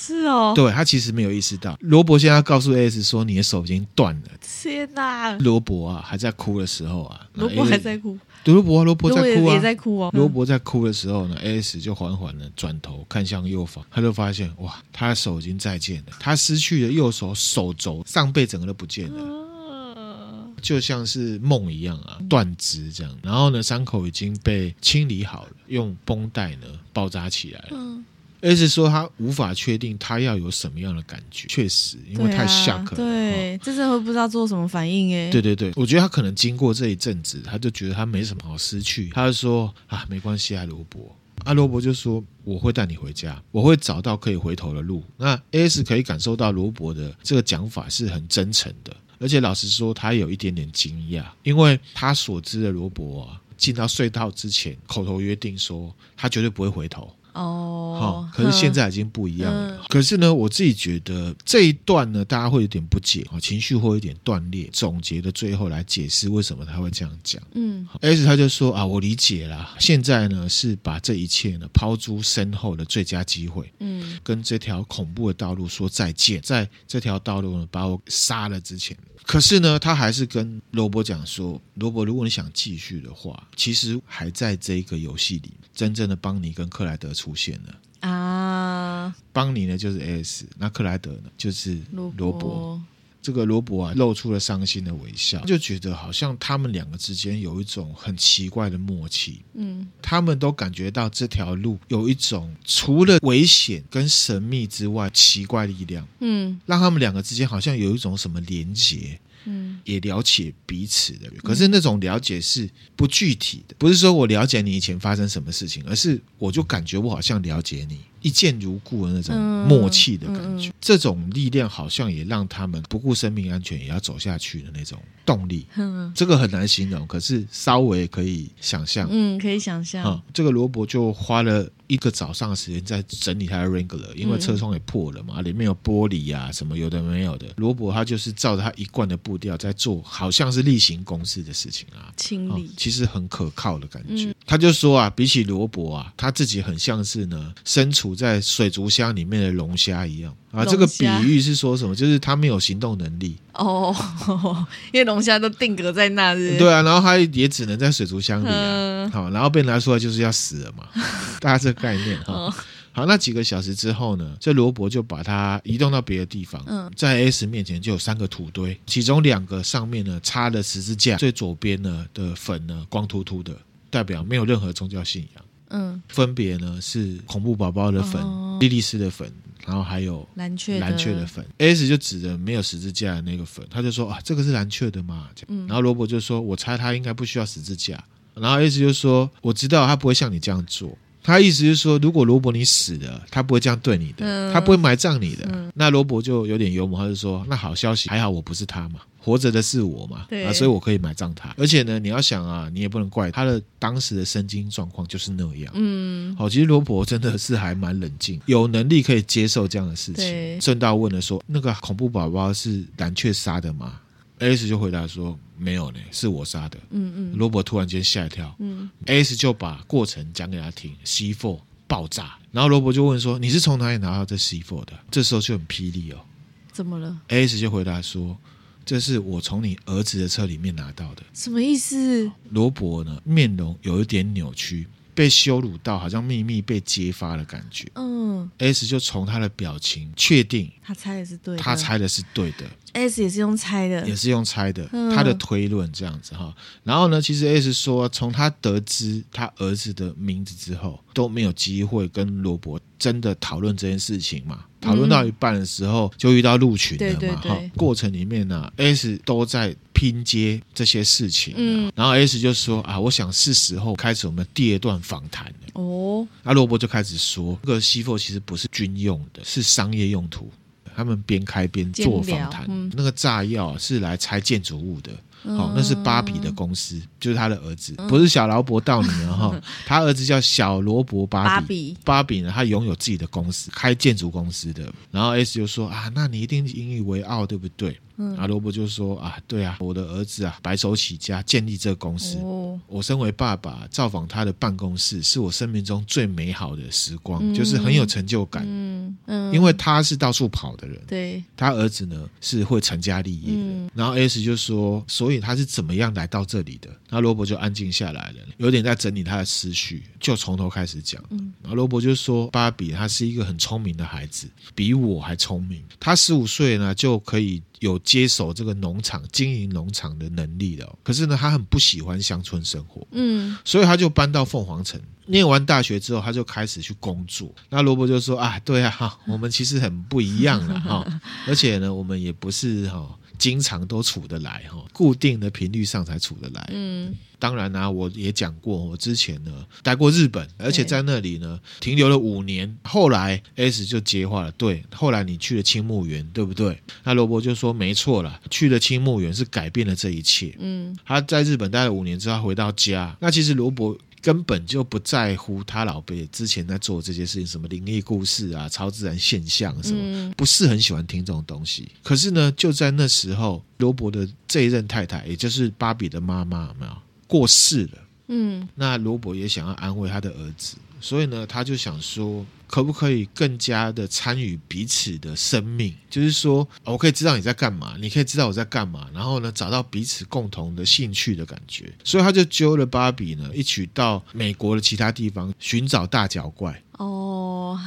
是哦，对，他其实没有意识到。罗伯现在告诉 AS 说：“你的手已经断了。”天哪！罗伯啊，还在哭的时候啊，罗伯还在哭。对，罗伯，罗伯在哭啊，也在哭哦。罗伯在哭的时候呢，AS 就缓缓的转头看向右方，他就发现哇，他的手已经再见了，他失去了右手手肘上背，整个都不见了，就像是梦一样啊，断肢这样。然后呢，伤口已经被清理好了，用绷带呢包扎起来了。嗯 S 说他无法确定他要有什么样的感觉，确实，因为太吓客了。对，哦、这次会不知道做什么反应哎。对对对，我觉得他可能经过这一阵子，他就觉得他没什么好失去，他就说啊，没关系啊，罗伯。阿罗伯就说我会带你回家，我会找到可以回头的路。那 S 可以感受到罗伯的这个讲法是很真诚的，而且老实说，他有一点点惊讶，因为他所知的罗伯啊，进到隧道之前口头约定说他绝对不会回头。哦，好，可是现在已经不一样了。嗯、可是呢，我自己觉得这一段呢，大家会有点不解啊，情绪会有点断裂。总结的最后来解释为什么他会这样讲。嗯，S 他就说啊，我理解了，现在呢是把这一切呢抛诸身后的最佳机会。嗯，跟这条恐怖的道路说再见，在这条道路呢把我杀了之前。可是呢，他还是跟罗伯讲说：“罗伯，如果你想继续的话，其实还在这个游戏里，真正的邦尼跟克莱德出现了啊。邦尼呢就是 S，那克莱德呢就是罗伯。这个罗伯啊，露出了伤心的微笑，就觉得好像他们两个之间有一种很奇怪的默契。嗯，他们都感觉到这条路有一种除了危险跟神秘之外奇怪力量。嗯，让他们两个之间好像有一种什么连结。嗯，也了解彼此的，可是那种了解是不具体的，不是说我了解你以前发生什么事情，而是我就感觉我好像了解你。一见如故的那种默契的感觉。嗯嗯嗯、这种力量好像也让他们不顾生命安全也要走下去的那种动力。嗯、这个很难形容，可是稍微可以想象。嗯，可以想象。嗯、这个罗伯就花了。一个早上的时间在整理他的 Wrangler，因为车窗也破了嘛，嗯、里面有玻璃啊什么有的没有的。罗伯他就是照着他一贯的步调在做，好像是例行公事的事情啊，清理、哦，其实很可靠的感觉。嗯、他就说啊，比起罗伯啊，他自己很像是呢身处在水族箱里面的龙虾一样啊。这个比喻是说什么？就是他没有行动能力哦，(laughs) 因为龙虾都定格在那里。对啊，然后他也只能在水族箱里啊。好、嗯，然后被拿出来就是要死了嘛，(laughs) 大家这个。概念哈，哦、好，那几个小时之后呢，这罗伯就把它移动到别的地方。嗯，在 S 面前就有三个土堆，其中两个上面呢插了十字架，最左边呢的粉呢光秃秃的，代表没有任何宗教信仰。嗯，分别呢是恐怖宝宝的粉、哦、莉莉丝的粉，然后还有蓝雀蓝雀的粉。S 就指着没有十字架的那个粉，他就说啊，这个是蓝雀的嘛。嗯，然后罗伯就说，我猜他应该不需要十字架。然后 S 就说，我知道他不会像你这样做。他意思是说，如果罗伯你死了，他不会这样对你的，嗯、他不会埋葬你的。嗯、那罗伯就有点幽默，他就说：“那好消息，还好我不是他嘛，活着的是我嘛，对啊，所以我可以埋葬他。而且呢，你要想啊，你也不能怪他的当时的神经状况就是那样。嗯，好，其实罗伯真的是还蛮冷静，有能力可以接受这样的事情。顺对道问了说：那个恐怖宝宝是蓝雀杀的吗？” S 就回答说：“没有呢，是我杀的。嗯”嗯嗯。罗伯突然间吓一跳。嗯。S 就把过程讲给他听，C four 爆炸。然后罗伯就问说：“你是从哪里拿到这 C four 的？”这时候就很霹雳哦。怎么了？S 就回答说：“这是我从你儿子的车里面拿到的。”什么意思？罗伯呢，面容有一点扭曲。被羞辱到，好像秘密被揭发的感觉。嗯，S 就从他的表情确定，他猜的是对的，他猜的是对的。S 也是用猜的，也是用猜的，嗯、他的推论这样子哈。然后呢，其实 S 说，从他得知他儿子的名字之后，都没有机会跟罗伯真的讨论这件事情嘛。讨论到一半的时候，就遇到鹿群了嘛。哈，过程里面呢，S 都在拼接这些事情。嗯，然后 S 就说啊，我想是时候开始我们第二段访谈了。哦，那罗伯就开始说，这个 C4 其实不是军用的，是商业用途。他们边开边做访谈。嗯、那个炸药是来拆建筑物的。好，那是芭比的公司，就是他的儿子，不是小劳勃道尼哈，(laughs) 他儿子叫小罗伯芭比。芭比呢，他拥有自己的公司，开建筑公司的。然后 S 就说啊，那你一定引以为傲，对不对？阿罗伯就说啊，对啊，我的儿子啊，白手起家建立这个公司。哦、我身为爸爸，造访他的办公室，是我生命中最美好的时光，嗯、就是很有成就感。嗯嗯，因为他是到处跑的人，对，他儿子呢是会成家立业的。嗯、然后 S 就说，所以他是怎么样来到这里的？那罗伯就安静下来了，有点在整理他的思绪，就从头开始讲。嗯，然后罗伯就说，芭比他是一个很聪明的孩子，比我还聪明。他十五岁呢就可以。有接手这个农场经营农场的能力了，可是呢，他很不喜欢乡村生活，嗯，所以他就搬到凤凰城。念完大学之后，他就开始去工作。那罗伯就说：“啊，对啊，我们其实很不一样了哈，(laughs) 而且呢，我们也不是哈。”经常都处得来哈，固定的频率上才处得来。嗯，当然啦、啊，我也讲过，我之前呢待过日本，而且在那里呢停留了五年。后来 S 就接话了，对，后来你去了青木园，对不对？那罗伯就说没错了，去了青木园是改变了这一切。嗯，他在日本待了五年之后回到家，那其实罗伯。根本就不在乎他老辈之前在做这些事情，什么灵异故事啊、超自然现象什么，嗯、不是很喜欢听这种东西。可是呢，就在那时候，罗伯的这一任太太，也就是芭比的妈妈，有没有过世了？嗯，那罗伯也想要安慰他的儿子，所以呢，他就想说。可不可以更加的参与彼此的生命？就是说，我可以知道你在干嘛，你可以知道我在干嘛，然后呢，找到彼此共同的兴趣的感觉。所以他就揪了芭比呢，一起到美国的其他地方寻找大脚怪。哦。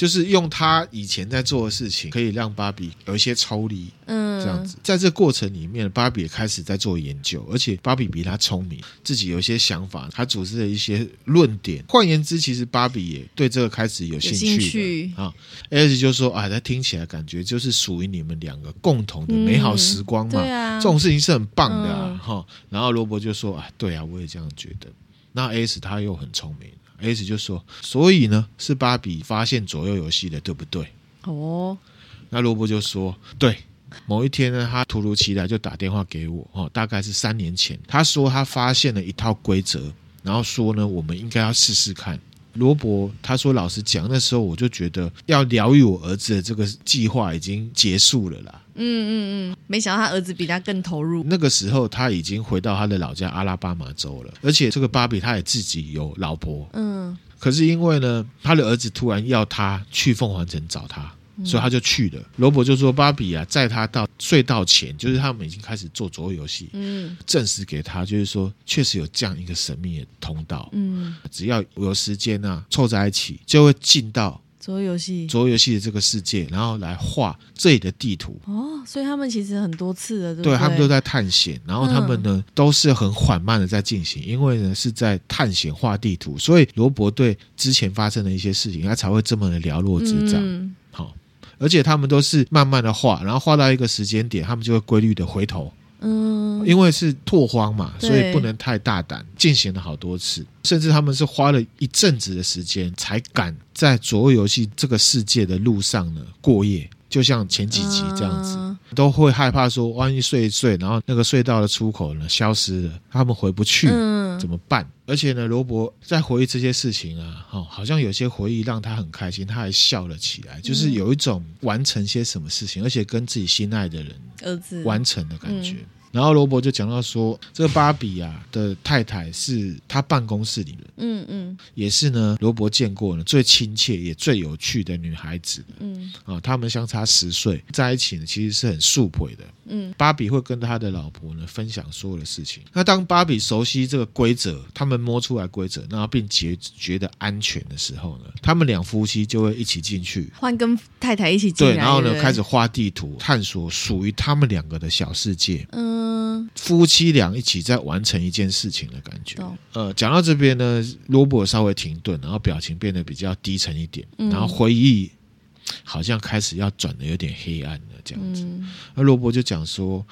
就是用他以前在做的事情，可以让芭比有一些抽离，嗯，这样子，在这过程里面，芭比也开始在做研究，而且芭比比他聪明，自己有一些想法，他组织了一些论点。换言之，其实芭比也对这个开始有兴趣的兴趣啊。S 就说啊，他听起来感觉就是属于你们两个共同的美好时光嘛，嗯、对啊，这种事情是很棒的哈、啊。嗯、然后罗伯就说啊，对啊，我也这样觉得。那 S 他又很聪明。，S 就说，所以呢是芭比发现左右游戏的，对不对？哦，那罗伯就说，对。某一天呢，他突如其来就打电话给我，哦，大概是三年前，他说他发现了一套规则，然后说呢，我们应该要试试看。罗伯他说，老实讲，那时候我就觉得要疗愈我儿子的这个计划已经结束了啦。嗯嗯嗯，没想到他儿子比他更投入。那个时候他已经回到他的老家阿拉巴马州了，而且这个芭比他也自己有老婆。嗯，可是因为呢，他的儿子突然要他去凤凰城找他。所以他就去了。罗伯就说：“芭比啊，在他到隧道前，就是他们已经开始做左右游戏，嗯，证实给他，就是说确实有这样一个神秘的通道，嗯，只要有时间啊，凑在一起就会进到左右游戏左右游戏的这个世界，然后来画这里的地图。哦，所以他们其实很多次的，对对？对，他们都在探险，然后他们呢、嗯、都是很缓慢的在进行，因为呢是在探险画地图，所以罗伯对之前发生的一些事情，他才会这么的了若指掌。嗯”好。而且他们都是慢慢的画，然后画到一个时间点，他们就会规律的回头。嗯，因为是拓荒嘛，所以不能太大胆。进行了好多次，甚至他们是花了一阵子的时间，才敢在左右游戏这个世界的路上呢过夜。就像前几集这样子，嗯、都会害怕说，万一睡一睡，然后那个隧道的出口呢消失了，他们回不去，嗯、怎么办？而且呢，罗伯在回忆这些事情啊，哦，好像有些回忆让他很开心，他还笑了起来，就是有一种完成些什么事情，而且跟自己心爱的人儿子完成的感觉。然后罗伯就讲到说，这个芭比啊的太太是他办公室里的，嗯嗯，也是呢，罗伯见过呢最亲切也最有趣的女孩子，嗯。啊，他们相差十岁，在一起呢其实是很速配的，嗯，芭比会跟他的老婆呢分享所有的事情。那当芭比熟悉这个规则，他们摸出来规则，然后并觉觉得安全的时候呢，他们两夫妻就会一起进去，换跟太太一起进来，对，然后呢开始画地图，探索属于他们两个的小世界，嗯。夫妻俩一起在完成一件事情的感觉。呃，讲到这边呢，罗伯稍微停顿，然后表情变得比较低沉一点，然后回忆好像开始要转的有点黑暗了，这样子。那罗伯就讲说。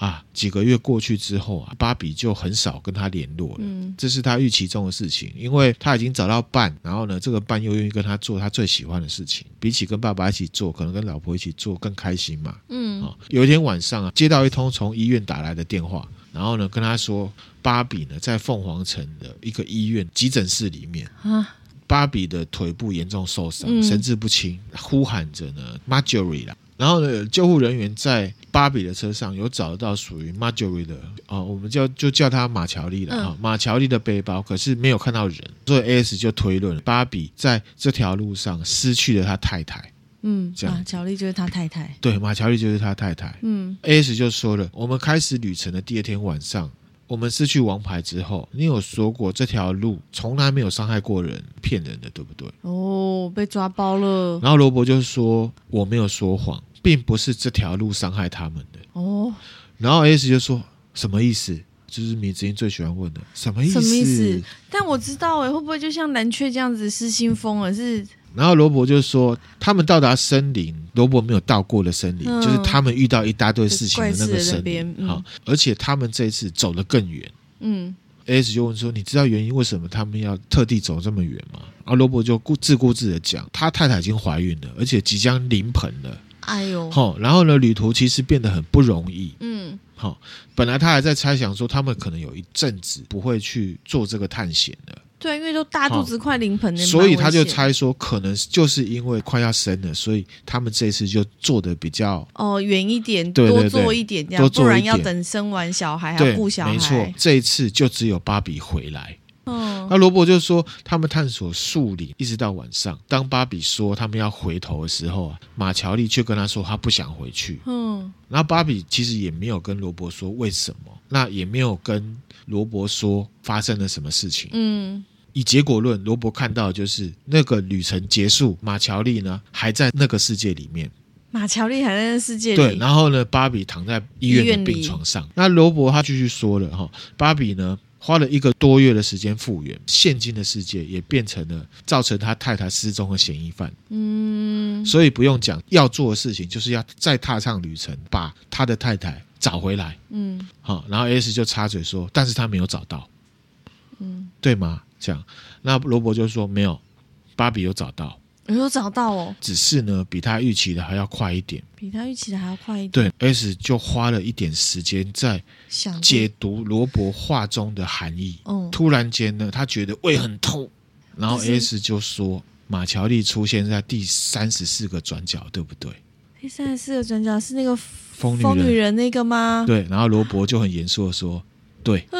啊，几个月过去之后啊，芭比就很少跟他联络了。嗯，这是他预期中的事情，因为他已经找到伴，然后呢，这个伴又愿意跟他做他最喜欢的事情，比起跟爸爸一起做，可能跟老婆一起做更开心嘛。嗯，啊，有一天晚上啊，接到一通从医院打来的电话，然后呢，跟他说，芭比呢在凤凰城的一个医院急诊室里面啊，芭比的腿部严重受伤，嗯、神志不清，呼喊着呢，Marjorie 啦。然后呢，救护人员在芭比的车上有找到属于 Marjorie 的啊、哦，我们叫就叫他马乔丽了啊，马乔丽的背包，可是没有看到人，所以 AS 就推论芭比在这条路上失去了他太太。嗯，这样马乔丽就是他太太。对，马乔丽就是他太太。嗯，AS 就说了，我们开始旅程的第二天晚上，我们失去王牌之后，你有说过这条路从来没有伤害过人，骗人的，对不对？哦，被抓包了。然后罗伯就说：“我没有说谎，并不是这条路伤害他们的。”哦。然后 S 就说：“什么意思？就是米子英最喜欢问的，什么意思？什么意思？但我知道，哎，会不会就像蓝雀这样子失心疯了？是？”然后罗伯就说，他们到达森林，罗伯没有到过的森林，嗯、就是他们遇到一大堆事情的那个森林。好、嗯，而且他们这一次走得更远。嗯，S 就问说：“你知道原因为什么他们要特地走这么远吗？”然后罗伯就顾自顾自的讲：“他太太已经怀孕了，而且即将临盆了。”哎呦，好，然后呢，旅途其实变得很不容易。嗯，好，本来他还在猜想说，他们可能有一阵子不会去做这个探险了。对，因为都大肚子快临盆了，所以他就猜说，可能就是因为快要生了，所以他们这次就做的比较哦远一点，对对对，多做一点这样，多做一点，不然要等生完小孩还要顾小孩。没错，这一次就只有芭比回来。嗯，那罗伯就说，他们探索树林一直到晚上，当芭比说他们要回头的时候啊，马乔丽却跟他说他不想回去。嗯，然后芭比其实也没有跟罗伯说为什么，那也没有跟罗伯说发生了什么事情。嗯。以结果论，罗伯看到的就是那个旅程结束，马乔丽呢还在那个世界里面。马乔丽还在那世界里。对，然后呢，芭比躺在医院的病床上。那罗伯他继续说了哈，芭比呢花了一个多月的时间复原，现今的世界也变成了造成他太太失踪的嫌疑犯。嗯，所以不用讲，要做的事情就是要再踏上旅程，把他的太太找回来。嗯，好，然后 S 就插嘴说，但是他没有找到。嗯，对吗？这样，那罗伯就说没有，芭比有找到。有找到哦，只是呢，比他预期的还要快一点，比他预期的还要快一点。对，S 就花了一点时间在解读罗伯话中的含义。嗯，突然间呢，他觉得胃很痛，然后 S 就说：“马乔丽出现在第三十四个转角，对不对？”第三十四个转角是那个疯女，女人那个吗？对，然后罗伯就很严肃的说：“对。”呃，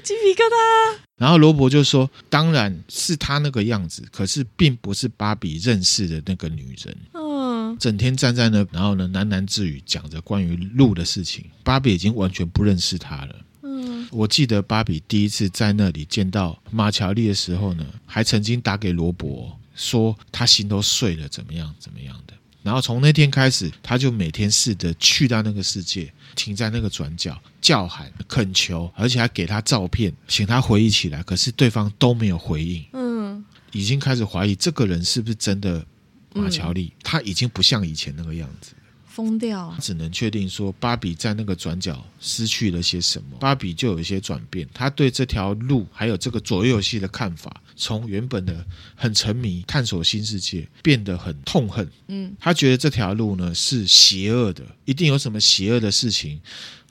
鸡皮疙瘩。然后罗伯就说：“当然是他那个样子，可是并不是芭比认识的那个女人。嗯，整天站在那，然后呢喃喃自语讲着关于鹿的事情。芭比已经完全不认识他了。嗯，我记得芭比第一次在那里见到马乔丽的时候呢，还曾经打给罗伯说他心都碎了，怎么样怎么样的。”然后从那天开始，他就每天试着去到那个世界，停在那个转角，叫喊、恳求，而且还给他照片，请他回忆起来。可是对方都没有回应。嗯，已经开始怀疑这个人是不是真的马乔丽。他已经不像以前那个样子。疯掉，只能确定说，芭比在那个转角失去了些什么。芭比就有一些转变，他对这条路还有这个左右游戏的看法，从原本的很沉迷探索新世界，变得很痛恨。嗯，他觉得这条路呢是邪恶的，一定有什么邪恶的事情，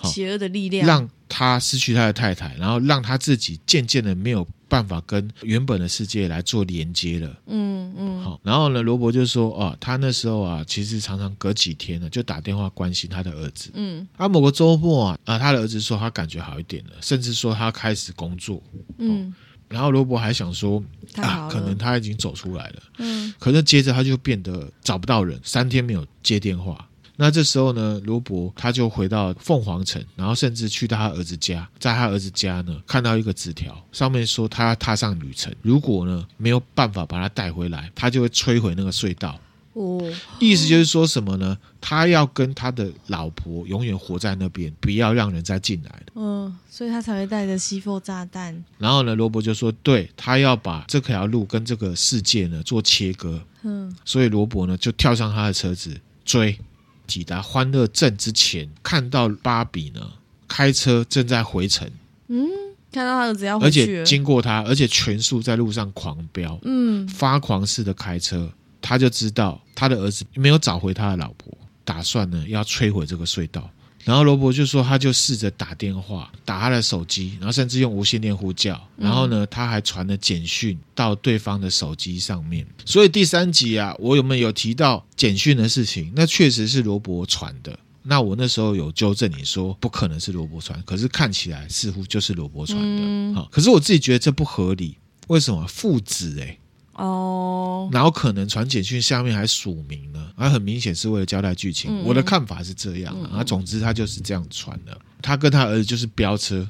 邪恶的力量。让他失去他的太太，然后让他自己渐渐的没有。办法跟原本的世界来做连接了，嗯嗯，好，然后呢，罗伯就说，哦，他那时候啊，其实常常隔几天呢，就打电话关心他的儿子，嗯，啊，某个周末啊，啊，他的儿子说他感觉好一点了，甚至说他开始工作，嗯，然后罗伯还想说，啊，可能他已经走出来了，嗯，可是接着他就变得找不到人，三天没有接电话。那这时候呢，罗伯他就回到凤凰城，然后甚至去到他儿子家，在他儿子家呢看到一个纸条，上面说他要踏上旅程，如果呢没有办法把他带回来，他就会摧毁那个隧道。哦，意思就是说什么呢？他要跟他的老婆永远活在那边，不要让人再进来了。嗯，所以他才会带着 C4 炸弹。然后呢，罗伯就说，对，他要把这条路跟这个世界呢做切割。嗯，所以罗伯呢就跳上他的车子追。抵达欢乐镇之前，看到芭比呢开车正在回城。嗯，看到他儿子要回去，而且经过他，而且全速在路上狂飙，嗯，发狂似的开车，他就知道他的儿子没有找回他的老婆，打算呢要摧毁这个隧道。然后罗伯就说，他就试着打电话，打他的手机，然后甚至用无线电呼叫，然后呢，他还传了简讯到对方的手机上面。所以第三集啊，我有没有提到简讯的事情？那确实是罗伯传的。那我那时候有纠正你说，不可能是罗伯传，可是看起来似乎就是罗伯传的。好，可是我自己觉得这不合理。为什么父子、欸？哎。哦，然后可能传简讯下面还署名呢，而很明显是为了交代剧情。嗯、我的看法是这样啊，嗯、总之他就是这样传的。他跟他儿子就是飙车。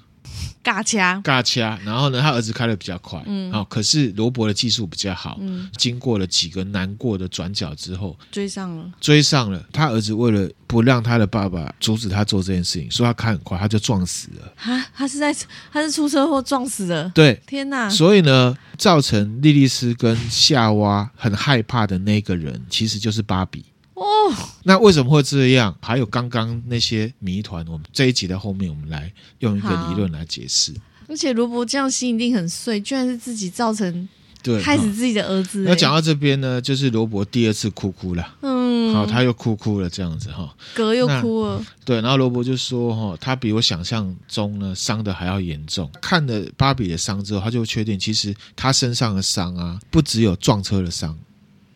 尬掐，尬掐，然后呢，他儿子开的比较快，嗯，好，可是罗伯的技术比较好，嗯，经过了几个难过的转角之后，追上了，追上了。他儿子为了不让他的爸爸阻止他做这件事情，所以他开很快，他就撞死了。哈，他是在他是出车祸撞死的，对，天哪！所以呢，造成莉莉丝跟夏娃很害怕的那个人，其实就是芭比。哦，那为什么会这样？还有刚刚那些谜团，我们这一集的后面，我们来用一个理论来解释。而且罗伯这样心一定很碎，居然是自己造成，对，害死自己的儿子。那讲到这边呢，就是罗伯第二次哭哭了。嗯，好，他又哭哭了，这样子哈，哥又哭了。对，然后罗伯就说哈，他比我想象中呢伤的还要严重。看了芭比的伤之后，他就确定其实他身上的伤啊，不只有撞车的伤。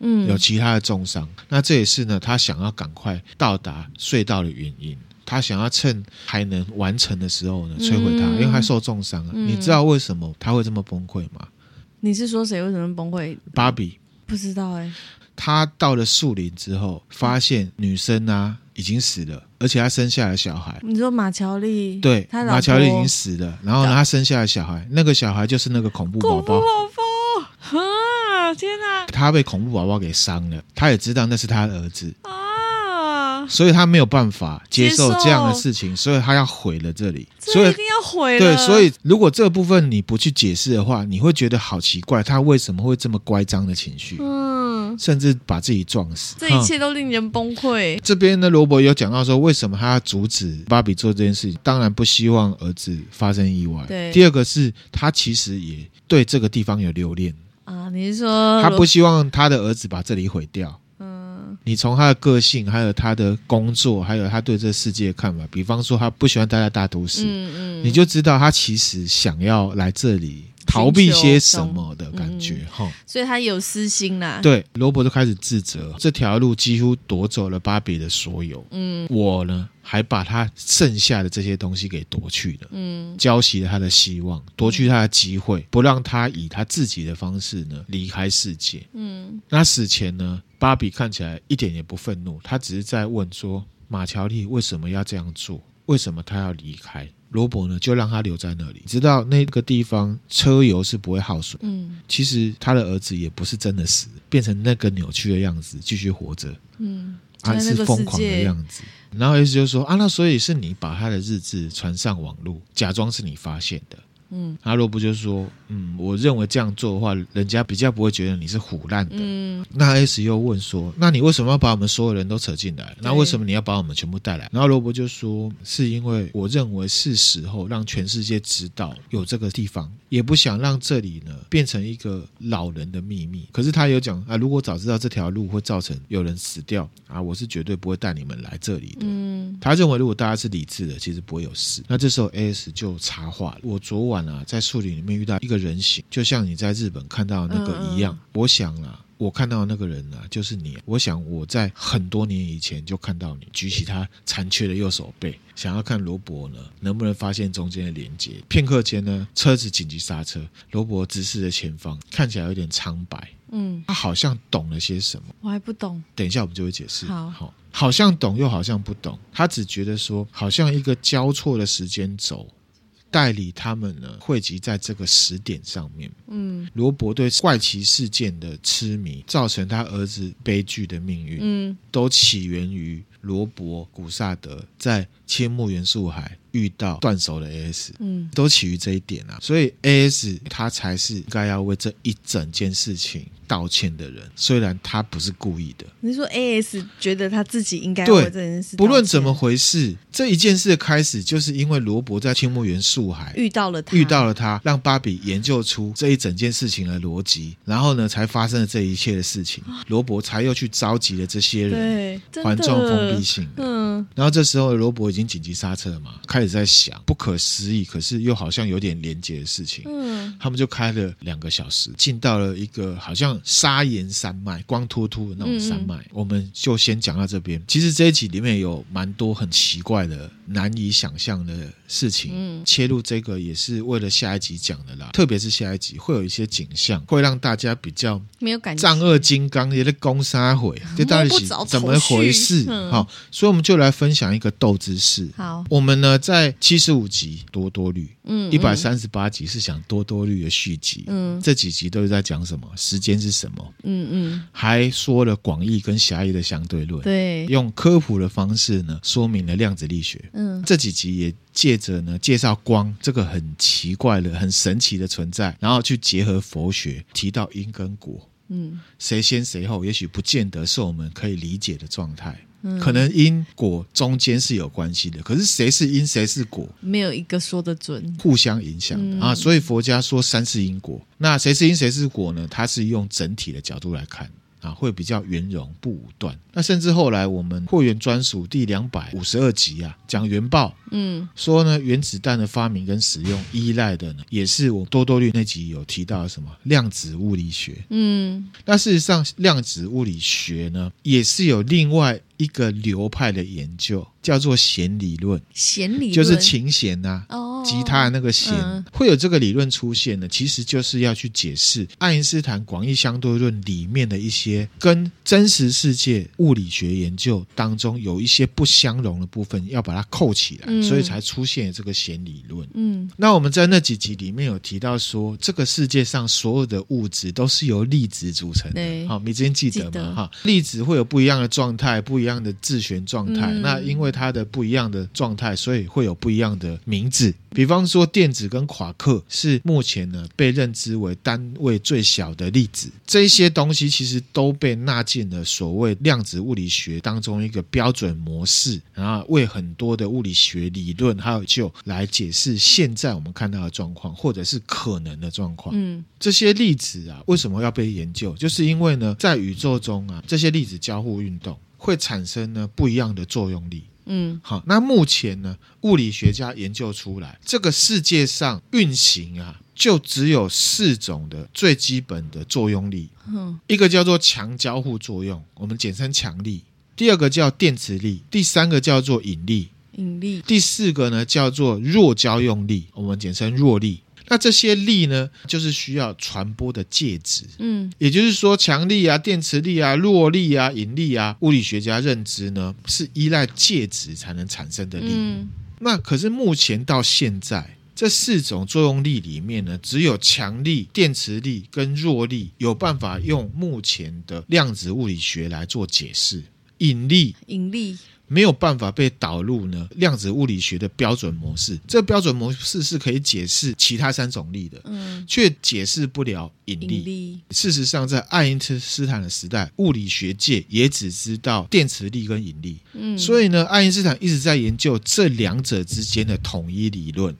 嗯，有其他的重伤，那这也是呢，他想要赶快到达隧道的原因。他想要趁还能完成的时候呢，摧毁他，嗯、因为他受重伤了。嗯、你知道为什么他会这么崩溃吗？你是说谁为什么崩溃？芭比不知道哎、欸。他到了树林之后，发现女生啊已经死了，而且他生下了小孩。你说马乔丽？对，马乔丽已经死了，然后呢，他生下了小孩，那个小孩就是那个恐怖宝宝。(laughs) 天哪！他被恐怖宝宝给伤了，他也知道那是他的儿子啊，所以他没有办法接受这样的事情，所以他要毁了这里，所以一定要毁了。对，所以如果这部分你不去解释的话，你会觉得好奇怪，他为什么会这么乖张的情绪？嗯。嗯，甚至把自己撞死，这一切都令人崩溃。这边呢，罗伯有讲到说，为什么他要阻止芭比做这件事情？当然不希望儿子发生意外。对，第二个是他其实也对这个地方有留恋啊。你是说他不希望他的儿子把这里毁掉？嗯，你从他的个性，还有他的工作，还有他对这世界的看法，比方说他不喜欢待在大都市，嗯嗯，你就知道他其实想要来这里。逃避些什么的感觉哈、嗯，所以他有私心啦。对，罗伯就开始自责，这条路几乎夺走了芭比的所有。嗯，我呢还把他剩下的这些东西给夺去了。嗯，浇熄了他的希望，夺去他的机会，不让他以他自己的方式呢离开世界。嗯，那死前呢，芭比看起来一点也不愤怒，他只是在问说：马乔丽为什么要这样做？为什么他要离开？罗伯呢，就让他留在那里，知道那个地方车油是不会耗损。嗯，其实他的儿子也不是真的死，变成那个扭曲的样子继续活着。嗯，还是疯狂的样子。然后意思就是说啊，那所以是你把他的日志传上网络，假装是你发现的。嗯，阿罗布就说：“嗯，我认为这样做的话，人家比较不会觉得你是唬烂的。”嗯，那 S 又问说：“那你为什么要把我们所有人都扯进来？那为什么你要把我们全部带来？”然后罗伯就说：“是因为我认为是时候让全世界知道有这个地方，也不想让这里呢变成一个老人的秘密。可是他有讲啊，如果早知道这条路会造成有人死掉啊，我是绝对不会带你们来这里的。”嗯，他认为如果大家是理智的，其实不会有事。那这时候 S 就插话了：“我昨晚。”啊，在树林里面遇到一个人形，就像你在日本看到那个一样。嗯嗯，我想啊，我看到的那个人啊，就是你。我想我在很多年以前就看到你举起他残缺的右手背，想要看罗伯呢能不能发现中间的连接。片刻间呢，车子紧急刹车，罗伯直视着前方，看起来有点苍白。嗯，他好像懂了些什么，我还不懂。等一下我们就会解释。好，好，好像懂又好像不懂。他只觉得说，好像一个交错的时间轴。代理他们呢，汇集在这个时点上面。嗯，罗伯对怪奇事件的痴迷，造成他儿子悲剧的命运。嗯，都起源于罗伯·古萨德在青木元素海。遇到断手的 AS，嗯，都起于这一点啊，所以 AS 他才是应该要为这一整件事情道歉的人，虽然他不是故意的。你说 AS 觉得他自己应该为这件事，不论怎么回事，这一件事的开始就是因为罗伯在青木园树海遇到了他，遇到了他，让芭比研究出这一整件事情的逻辑，然后呢，才发生了这一切的事情。罗伯才又去召集了这些人，对，环状封闭性的，嗯，然后这时候罗伯已经紧急刹车了嘛，开。在想不可思议，可是又好像有点连结的事情。嗯，他们就开了两个小时，进到了一个好像砂岩山脉，光秃秃的那种山脉。嗯嗯，我们就先讲到这边。其实这一集里面有蛮多很奇怪的、难以想象的事情。嗯，切入这个也是为了下一集讲的啦。特别是下一集会有一些景象，会让大家比较没有感觉。丈二金刚也在攻杀毁，这到底是怎么回事？好、嗯，所以我们就来分享一个斗之事。好，我们呢在。在七十五集多多绿，嗯，一百三十八集是讲多多绿的续集，嗯，这几集都是在讲什么？时间是什么？嗯嗯，还说了广义跟狭义的相对论，对，用科普的方式呢说明了量子力学，嗯，这几集也借着呢介绍光这个很奇怪的、很神奇的存在，然后去结合佛学，提到因跟果，嗯，谁先谁后，也许不见得是我们可以理解的状态。可能因果中间是有关系的，可是谁是因谁是果，没有一个说得准，互相影响的、嗯、啊。所以佛家说三世因果，那谁是因谁是果呢？它是用整体的角度来看。啊，会比较圆融不武断。那甚至后来我们会员专属第两百五十二集啊，讲原爆，嗯，说呢原子弹的发明跟使用依赖的呢，也是我多多绿那集有提到的什么？量子物理学，嗯，那事实上量子物理学呢，也是有另外一个流派的研究。叫做弦理论，弦理论就是琴弦呐、啊，哦，吉他的那个弦、嗯、会有这个理论出现呢，其实就是要去解释爱因斯坦广义相对论里面的一些跟真实世界物理学研究当中有一些不相容的部分，要把它扣起来，嗯、所以才出现这个弦理论。嗯，那我们在那几集里面有提到说，这个世界上所有的物质都是由粒子组成的。好，你之前记得吗？哈，粒子会有不一样的状态，不一样的自旋状态。嗯、那因为它的不一样的状态，所以会有不一样的名字。比方说电子跟夸克是目前呢被认知为单位最小的粒子，这些东西其实都被纳进了所谓量子物理学当中一个标准模式，然后为很多的物理学理论还有就来解释现在我们看到的状况，或者是可能的状况。嗯，这些粒子啊为什么要被研究？就是因为呢，在宇宙中啊，这些粒子交互运动会产生呢不一样的作用力。嗯，好，那目前呢，物理学家研究出来，这个世界上运行啊，就只有四种的最基本的作用力。嗯，一个叫做强交互作用，我们简称强力；第二个叫电磁力；第三个叫做引力；引力；第四个呢叫做弱交用力，我们简称弱力。那这些力呢，就是需要传播的介质，嗯，也就是说，强力啊、电磁力啊、弱力啊、引力啊，物理学家认知呢，是依赖介质才能产生的力。嗯，那可是目前到现在，这四种作用力里面呢，只有强力、电磁力跟弱力有办法用目前的量子物理学来做解释，引力，引力。没有办法被导入呢量子物理学的标准模式，这个标准模式是可以解释其他三种力的，嗯，却解释不了引力。引力。事实上，在爱因斯坦的时代，物理学界也只知道电磁力跟引力，嗯，所以呢，爱因斯坦一直在研究这两者之间的统一理论。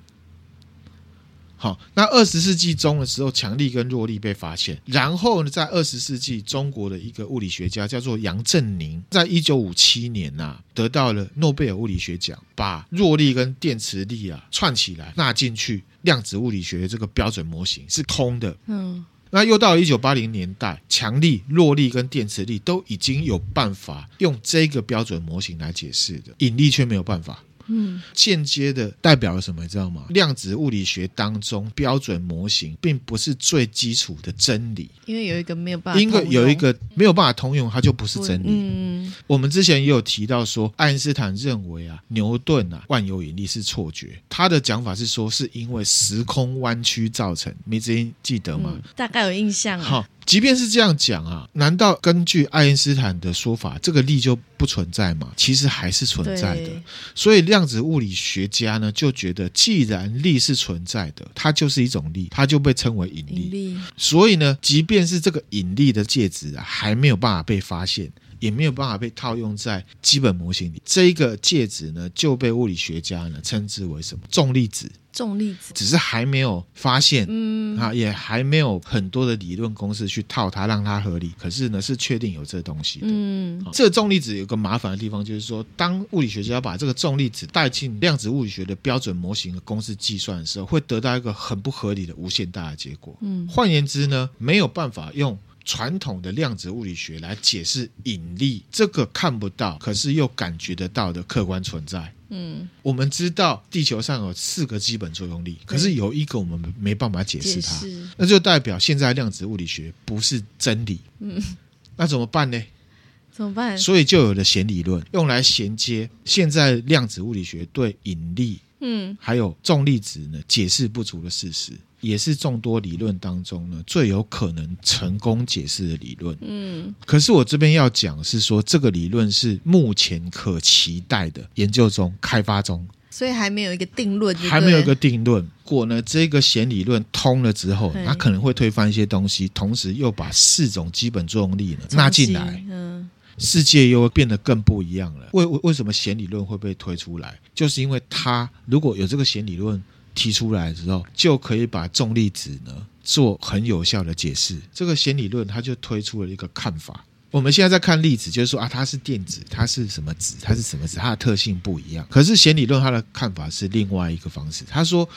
好，那二十世纪中的时候，强力跟弱力被发现。然后呢，在二十世纪，中国的一个物理学家叫做杨振宁，在一九五七年呐、啊，得到了诺贝尔物理学奖，把弱力跟电磁力啊串起来纳进去量子物理学的这个标准模型是空的。嗯，那又到了一九八零年代，强力、弱力跟电磁力都已经有办法用这个标准模型来解释的，引力却没有办法。嗯，间接的代表了什么？你知道吗？量子物理学当中标准模型并不是最基础的真理，因为有一个没有办法，因为有一个没有办法通用，它就不是真理。嗯，我们之前也有提到说，爱因斯坦认为啊，牛顿啊万有引力是错觉，他的讲法是说是因为时空弯曲造成。你之前记得吗？嗯，大概有印象。好。即便是这样讲啊，难道根据爱因斯坦的说法，这个力就不存在吗？其实还是存在的。所以量子物理学家呢就觉得，既然力是存在的，它就是一种力，它就被称为引力。引力。所以呢，即便是这个引力的介质啊，还没有办法被发现，也没有办法被套用在基本模型里，这一个介质呢就被物理学家呢称之为什么？重粒子。重粒子只是还没有发现，嗯啊，也还没有很多的理论公式去套它，让它合理。可是呢，是确定有这个东西的。嗯，这个重粒子有个麻烦的地方，就是说，当物理学家把这个重粒子带进量子物理学的标准模型的公式计算的时候，会得到一个很不合理的无限大的结果。嗯，换言之呢，没有办法用传统的量子物理学来解释引力这个看不到，可是又感觉得到的客观存在。嗯，我们知道地球上有四个基本作用力，可是有一个我们没办法解释它，释。那就代表现在量子物理学不是真理。嗯，那怎么办呢？怎么办？所以就有了弦理论，用来衔接现在量子物理学对引力。嗯，还有重粒子呢，解释不足的事实，也是众多理论当中呢最有可能成功解释的理论。嗯，可是我这边要讲是说，这个理论是目前可期待的研究中开发中，所以还没有一个定论，还没有一个定论。如果呢这个弦理论通了之后，它可能会推翻一些东西，同时又把四种基本作用力呢纳进来。嗯。世界又会变得更不一样了。为为为什么弦理论会被推出来？就是因为它如果有这个弦理论提出来之后，就可以把重粒子呢做很有效的解释。这个弦理论它就推出了一个看法。我们现在在看粒子，就是说啊，它是电子，它是什么子，它是什么子，它的特性不一样。可是弦理论它的看法是另外一个方式。他说。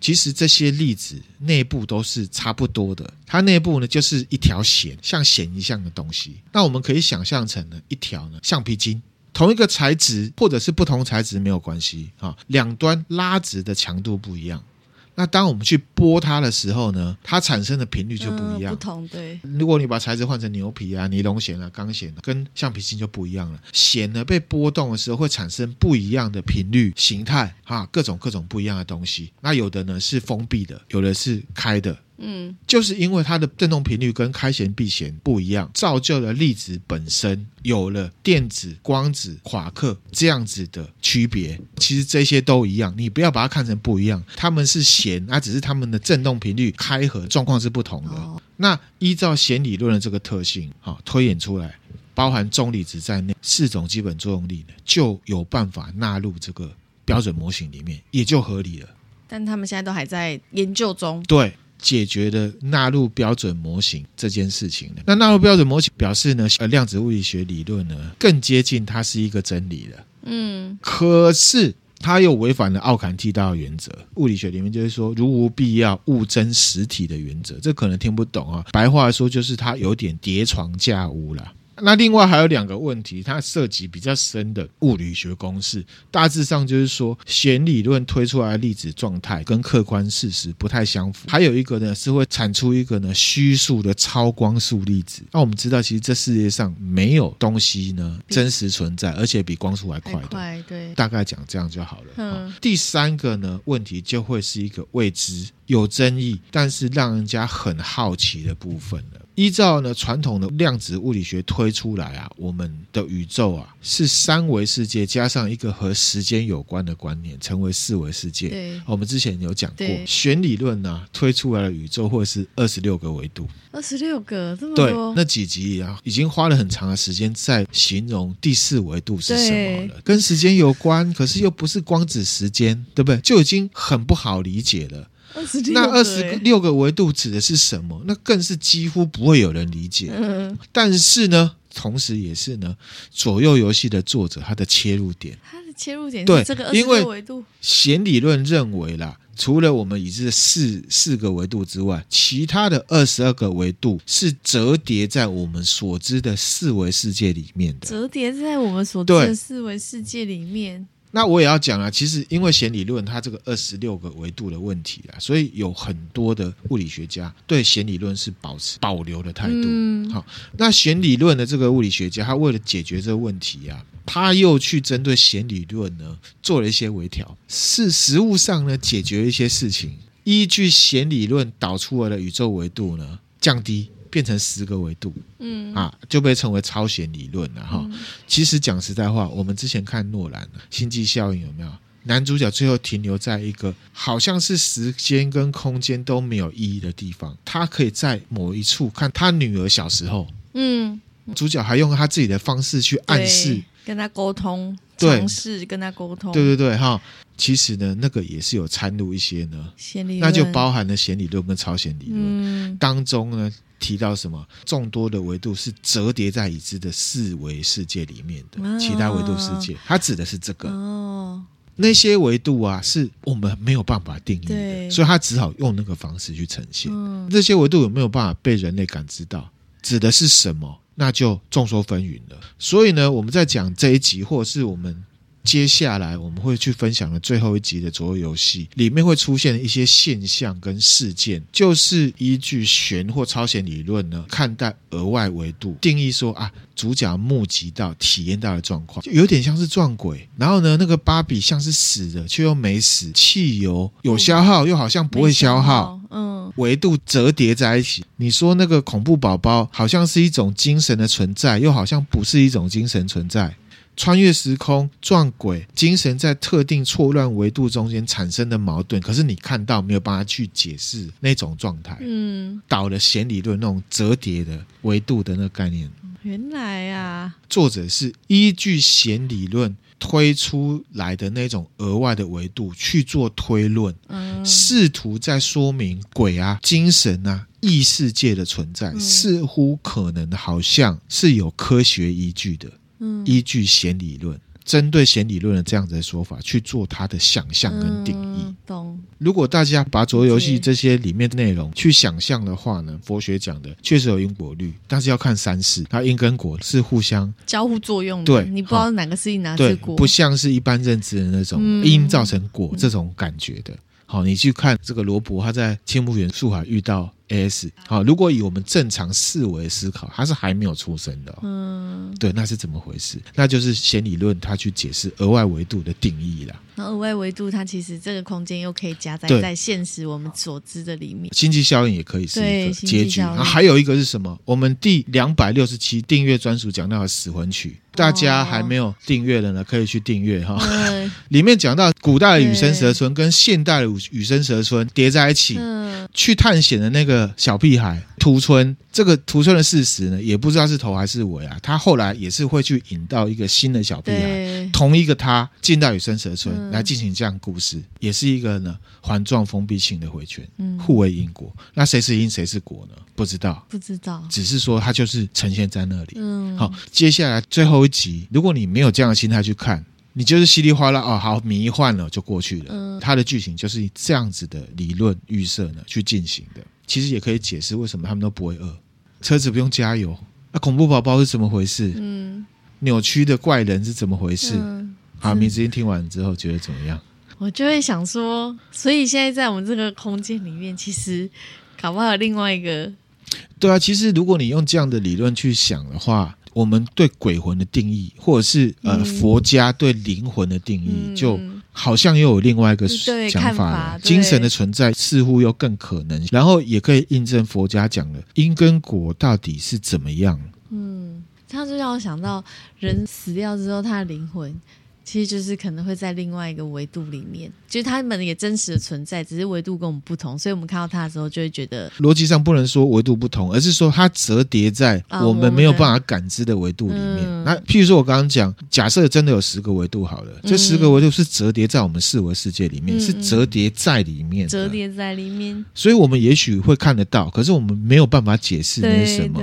其实这些粒子内部都是差不多的，它内部呢就是一条弦，像弦一样的东西。那我们可以想象成呢一条呢橡皮筋，同一个材质或者是不同材质没有关系啊，两端拉直的强度不一样。那当我们去拨它的时候呢，它产生的频率就不一样。嗯、不同对。如果你把材质换成牛皮啊、尼龙弦啊、钢弦啊，跟橡皮筋就不一样了。弦呢被拨动的时候会产生不一样的频率、形态，哈，各种各种不一样的东西。那有的呢是封闭的，有的是开的。嗯，就是因为它的振动频率跟开弦闭弦不一样，造就了粒子本身有了电子、光子、夸克这样子的区别。其实这些都一样，你不要把它看成不一样，它们是弦，那只是它们的振动频率开合状况是不同的。哦、那依照弦理论的这个特性，好推演出来，包含重粒子在内四种基本作用力呢，就有办法纳入这个标准模型里面，也就合理了。但他们现在都还在研究中。对。解决的纳入标准模型这件事情呢，那纳入标准模型表示呢，呃，量子物理学理论呢更接近它是一个真理了。嗯，可是它又违反了奥坎剃刀原则。物理学里面就是说，如无必要，勿争实体的原则。这可能听不懂啊，白话说就是它有点叠床架屋了。那另外还有两个问题，它涉及比较深的物理学公式，大致上就是说，弦理论推出来的粒子状态跟客观事实不太相符。还有一个呢，是会产出一个呢虚数的超光速粒子。那我们知道，其实这世界上没有东西呢真实存在，而且比光速还快的。快，对。大概讲这样就好了。嗯。第三个呢，问题就会是一个未知、有争议，但是让人家很好奇的部分了。依照呢传统的量子物理学推出来啊，我们的宇宙啊是三维世界加上一个和时间有关的观念，成为四维世界。对，我们之前有讲过，对弦理论呢、啊、推出来的宇宙或者是二十六个维度，二十六个这么多。对，那几集啊已经花了很长的时间在形容第四维度是什么了，跟时间有关，可是又不是光子时间，对不对？就已经很不好理解了。那二十六个维度指的是什么？那更是几乎不会有人理解。嗯，但是呢，同时也是呢，左右游戏的作者他的切入点，他的切入点对这个二十六维度。弦理论认为啦，除了我们已知的四四个维度之外，其他的二十二个维度是折叠在我们所知的四维世界里面的。折叠在我们所知的四维世界里面。那我也要讲啊，其实因为弦理论它这个二十六个维度的问题啊，所以有很多的物理学家对弦理论是保持保留的态度。嗯、好，那弦理论的这个物理学家，他为了解决这个问题啊，他又去针对弦理论呢做了一些微调，是实物上呢解决一些事情，依据弦理论导出来的宇宙维度呢降低。变成十个维度，嗯啊，就被称为超弦理论了哈。嗯、其实讲实在话，我们之前看诺兰《星际效应》有没有？男主角最后停留在一个好像是时间跟空间都没有意义的地方，他可以在某一处看他女儿小时候，嗯，主角还用他自己的方式去暗示，跟他沟通，对，尝试跟他沟通，对对对哈。其实呢，那个也是有掺入一些呢，那就包含了弦理论跟超弦理论、嗯、当中呢。提到什么？众多的维度是折叠在已知的四维世界里面的其他维度世界，它指的是这个。哦，那些维度啊，是我们没有办法定义的，所以他只好用那个方式去呈现。嗯，这些维度有没有办法被人类感知到？指的是什么？那就众说纷纭了。所以呢，我们在讲这一集，或者是我们。接下来我们会去分享的最后一集的左右游戏里面会出现一些现象跟事件，就是依据弦或超弦理论呢，看待额外维度，定义说啊，主角目击到、体验到的状况，就有点像是撞鬼。然后呢，那个芭比像是死的，却又没死，汽油有消耗，又好像不会消耗，嗯，维度折叠在一起。你说那个恐怖宝宝好像是一种精神的存在，又好像不是一种精神存在。穿越时空、撞鬼、精神在特定错乱维度中间产生的矛盾，可是你看到没有办法去解释那种状态。嗯，导了弦理论那种折叠的维度的那个概念。原来啊，作者是依据弦理论推出来的那种额外的维度去做推论，嗯，试图在说明鬼啊、精神啊、异世界的存在，嗯，似乎可能好像是有科学依据的。嗯，依据弦理论，针对弦理论的这样子的说法去做他的想象跟定义。嗯、懂。如果大家把左右游戏这些里面的内容去想象的话呢，佛学讲的确实有因果律，但是要看三世，它因跟果是互相交互作用的。对，你不知道哪个是因，哪个是果，不像是一般认知的那种因、嗯、造成果这种感觉的。好，你去看这个罗伯，他在青木原树海遇到 AS。好，如果以我们正常思维思考，他是还没有出生的。嗯，对，那是怎么回事？那就是弦理论它去解释额外维度的定义啦。那额外维度，它其实这个空间又可以夹在在现实我们所知的里面。星际效应也可以是一个结局。然后还有一个是什么？我们第两百六十七订阅专属讲到的死魂曲，大家还没有订阅的呢，可以去订阅哈。嗯、(laughs) 里面讲到古代的羽生蛇村跟现代的羽生蛇村叠在一起，嗯、去探险的那个小屁孩屠村，这个屠村的事实呢，也不知道是头还是尾啊。他后来也是会去引到一个新的小屁孩，同一个他进到羽生蛇村。嗯来进行这样故事，也是一个呢环状封闭性的回圈，嗯，互为因果。那谁是因，谁是果呢？不知道，不知道，只是说它就是呈现在那里。嗯，好，接下来最后一集，如果你没有这样的心态去看，你就是稀里哗啦哦，好迷幻了就过去了。嗯，它的剧情就是这样子的理论预设呢去进行的。其实也可以解释为什么他们都不会饿，车子不用加油。那恐怖宝宝是怎么回事？嗯，扭曲的怪人是怎么回事？嗯好，明子英听完之后觉得怎么样？我就会想说，所以现在在我们这个空间里面，其实搞不好有另外一个。对啊，其实如果你用这样的理论去想的话，我们对鬼魂的定义，或者是呃、嗯、佛家对灵魂的定义，嗯、就好像又有另外一个想法了。精神的存在似乎又更可能，然后也可以印证佛家讲的因跟果到底是怎么样。嗯，他就让我想到，人死掉之后，他的灵魂。其实就是可能会在另外一个维度里面，就是他们也真实的存在，只是维度跟我们不同，所以我们看到它的时候就会觉得逻辑上不能说维度不同，而是说它折叠在我们没有办法感知的维度里面。啊、那譬如说我刚刚讲，假设真的有十个维度好了，嗯、这十个维度是折叠在我们四维世界里面，嗯、是折叠在里面，折叠在里面，所以我们也许会看得到，可是我们没有办法解释那是什么。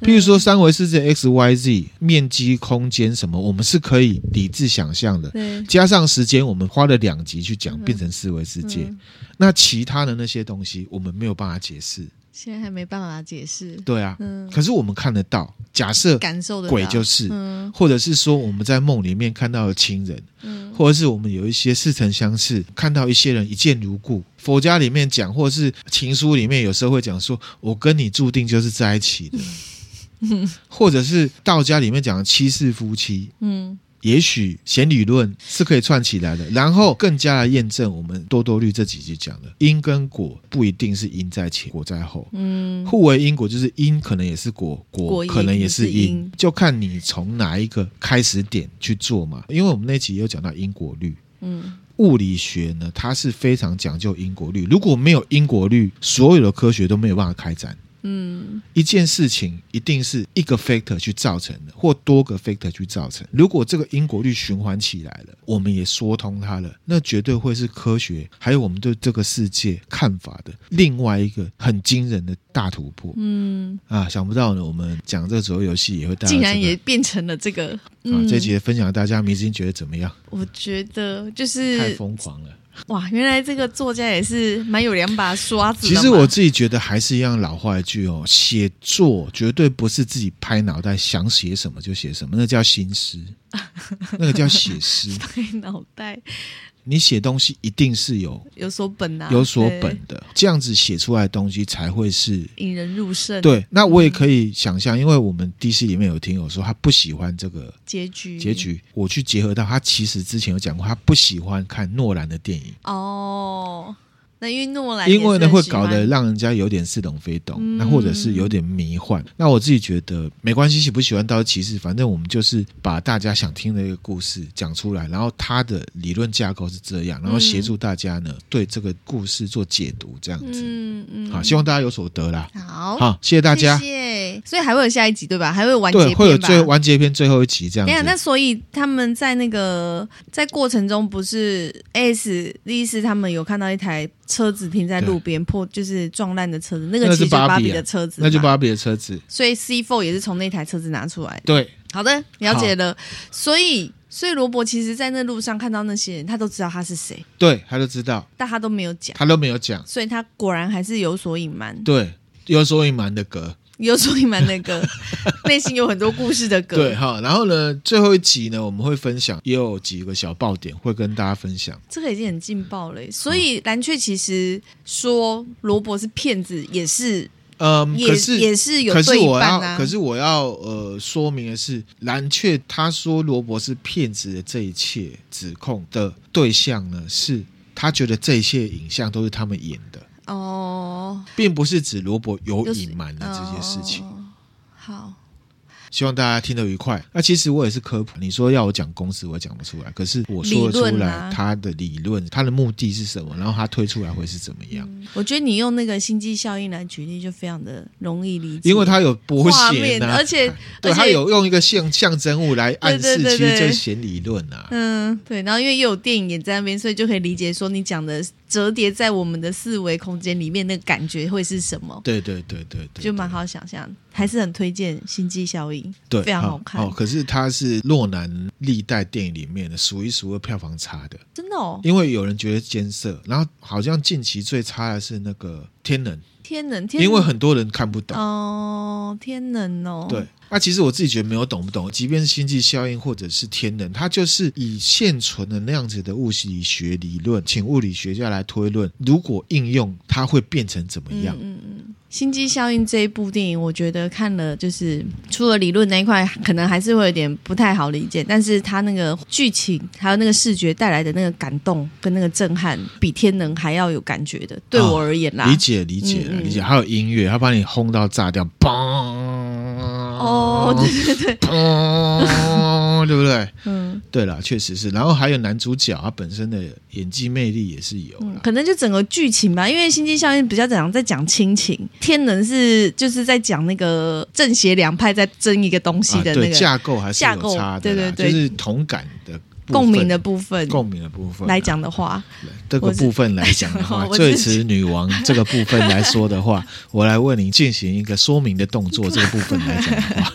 譬如说三维世界 x y z 面积、空间什么，我们是可以理智想象的。加上时间，我们花了两集去讲，变成四维世界。嗯、那其他的那些东西，我们没有办法解释。现在还没办法解释。对啊，嗯。可是我们看得到，假设感受的鬼就是，嗯，或者是说我们在梦里面看到的亲人，嗯，或者是我们有一些似曾相识，看到一些人一见如故。佛家里面讲，或者是情书里面有时候会讲说，我跟你注定就是在一起的。(laughs) 或者是道家里面讲的七世夫妻，嗯，也许弦理论是可以串起来的，然后更加的验证我们多多律这几集讲的因跟果不一定是因在前，果在后，嗯，互为因果就是因可能也是果，果，可能也是因，因。就看你从哪一个开始点去做嘛。因为我们那集也有讲到因果律，嗯，物理学呢，它是非常讲究因果律，如果没有因果律，所有的科学都没有办法开展。嗯，一件事情一定是一个 factor 去造成的，或多个 factor 去造成。如果这个因果律循环起来了，我们也说通它了，那绝对会是科学还有我们对这个世界看法的另外一个很惊人的大突破。嗯啊，想不到呢，我们讲这个左右游戏也会带、这个，竟然也变成了这个。嗯、啊，这集分享大家，明星觉得怎么样？我觉得就是太疯狂了。哇，原来这个作家也是蛮有两把刷子的。其实我自己觉得还是一样老话一句哦，写作绝对不是自己拍脑袋想写什么就写什么，那叫心思，(laughs) 那个叫写诗。(laughs) 拍脑袋。你写东西一定是有有所本啊，有所本的，这样子写出来的东西才会是引人入胜。对，那我也可以想象，因为我们 DC 里面有听友说他不喜欢这个结局，结局，我去结合到他其实之前有讲过，他不喜欢看诺兰的电影哦。那因为诺兰，因为呢会搞得让人家有点似懂非懂，那、嗯、或者是有点迷幻。那我自己觉得没关系，喜不喜欢倒是其次，反正我们就是把大家想听的一个故事讲出来，然后他的理论架构是这样，然后协助大家呢、嗯、对这个故事做解读，这样子。嗯嗯。好，希望大家有所得啦。好，好，谢谢大家。谢谢。所以还会有下一集对吧？还会有完结篇？对，会有最完结篇最后一集这样子。那所以他们在那个在过程中不是 S 丽丝他们有看到一台。车子停在路边破，就是撞烂的车子，那个其实是芭比的车子，那就芭比的车子。所以 C Four 也是从那台车子拿出来。对，好的，了解了。所以，所以罗伯其实在那路上看到那些人，他都知道他是谁。对，他都知道，但他都没有讲，他都没有讲，所以他果然还是有所隐瞒。对，有所隐瞒的格。有说你蛮那个，(laughs) 内心有很多故事的歌。对哈，然后呢，最后一集呢，我们会分享，也有几个小爆点会跟大家分享。这个已经很劲爆了，所以蓝雀其实说罗伯是骗子，也是。嗯，也是也是有、啊，可是我要，可是我要呃说明的是，蓝雀他说罗伯是骗子的这一切指控的对象呢，是他觉得这一切影像都是他们演的哦，并不是指罗伯有隐瞒的这些事情。哦、好。希望大家听得愉快。那其实我也是科普，你说要我讲公式，我讲不出来。可是我说得出来，他的理论，他的目的是什么，然后他推出来会是怎么样？嗯、我觉得你用那个星际效应来举例，就非常的容易理解。因为他有波形、啊，而且对他有用一个象象征物来暗示，其实就显理论啊。嗯，对。然后因为又有电影也在那边，所以就可以理解说你讲的折叠在我们的四维空间里面，那个感觉会是什么？对对对对，对，就蛮好想象。还是很推荐《星际效应》，对，非常好看。哦，可是它是诺兰历代电影里面的数一数二票房差的，真的哦。因为有人觉得艰涩，然后好像近期最差的是那个《天能》，天能，天能，因为很多人看不懂哦，《天能》哦，对。那、啊、其实我自己觉得没有懂不懂，即便是星际效应或者是天能，它就是以现存的那样子的物理学理论，请物理学家来推论，如果应用，它会变成怎么样？嗯嗯。星际效应这一部电影，我觉得看了就是除了理论那一块，可能还是会有点不太好理解，但是它那个剧情还有那个视觉带来的那个感动跟那个震撼，比天能还要有感觉的。对我而言啦，哦、理解理解、嗯、理解，还有音乐，它把你轰到炸掉，嘣。哦，对对对，哦，对不对？嗯，对了，确实是。然后还有男主角，他本身的演技魅力也是有、嗯。可能就整个剧情吧，因为《心机效应》比较讲在讲亲情，天能是就是在讲那个正邪两派在争一个东西的那个、啊、架构还是有差的，对对对，就是同感的。共鸣的部分，共鸣的部分来讲的话，这个部分来讲的话，(laughs) 最迟女王这个部分来说的话，(laughs) 我来为您进行一个说明的动作。这个部分来讲的话，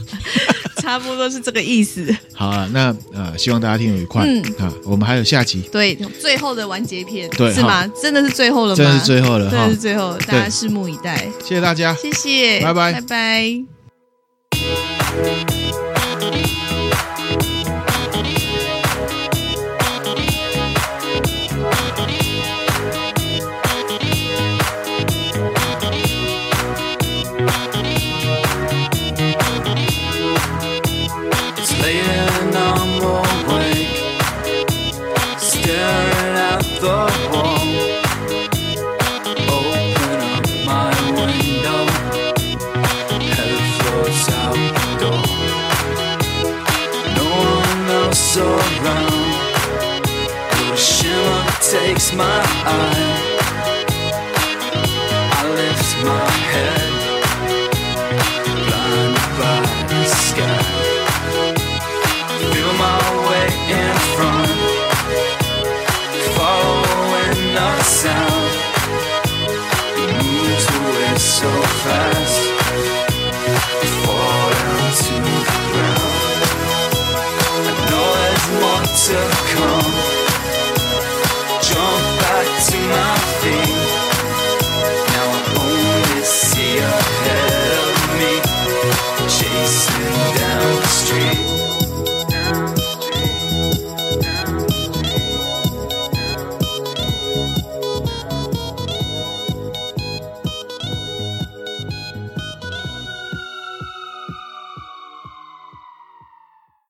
(laughs) 差不多是这个意思。好啊，那呃，希望大家听得愉快。嗯啊，我们还有下集，对，最后的完结篇，对，是吗？真的是最后了吗？真的是最后了，真的是最后，大家拭目以待。谢谢大家，谢谢，拜拜，拜拜。takes my eyes.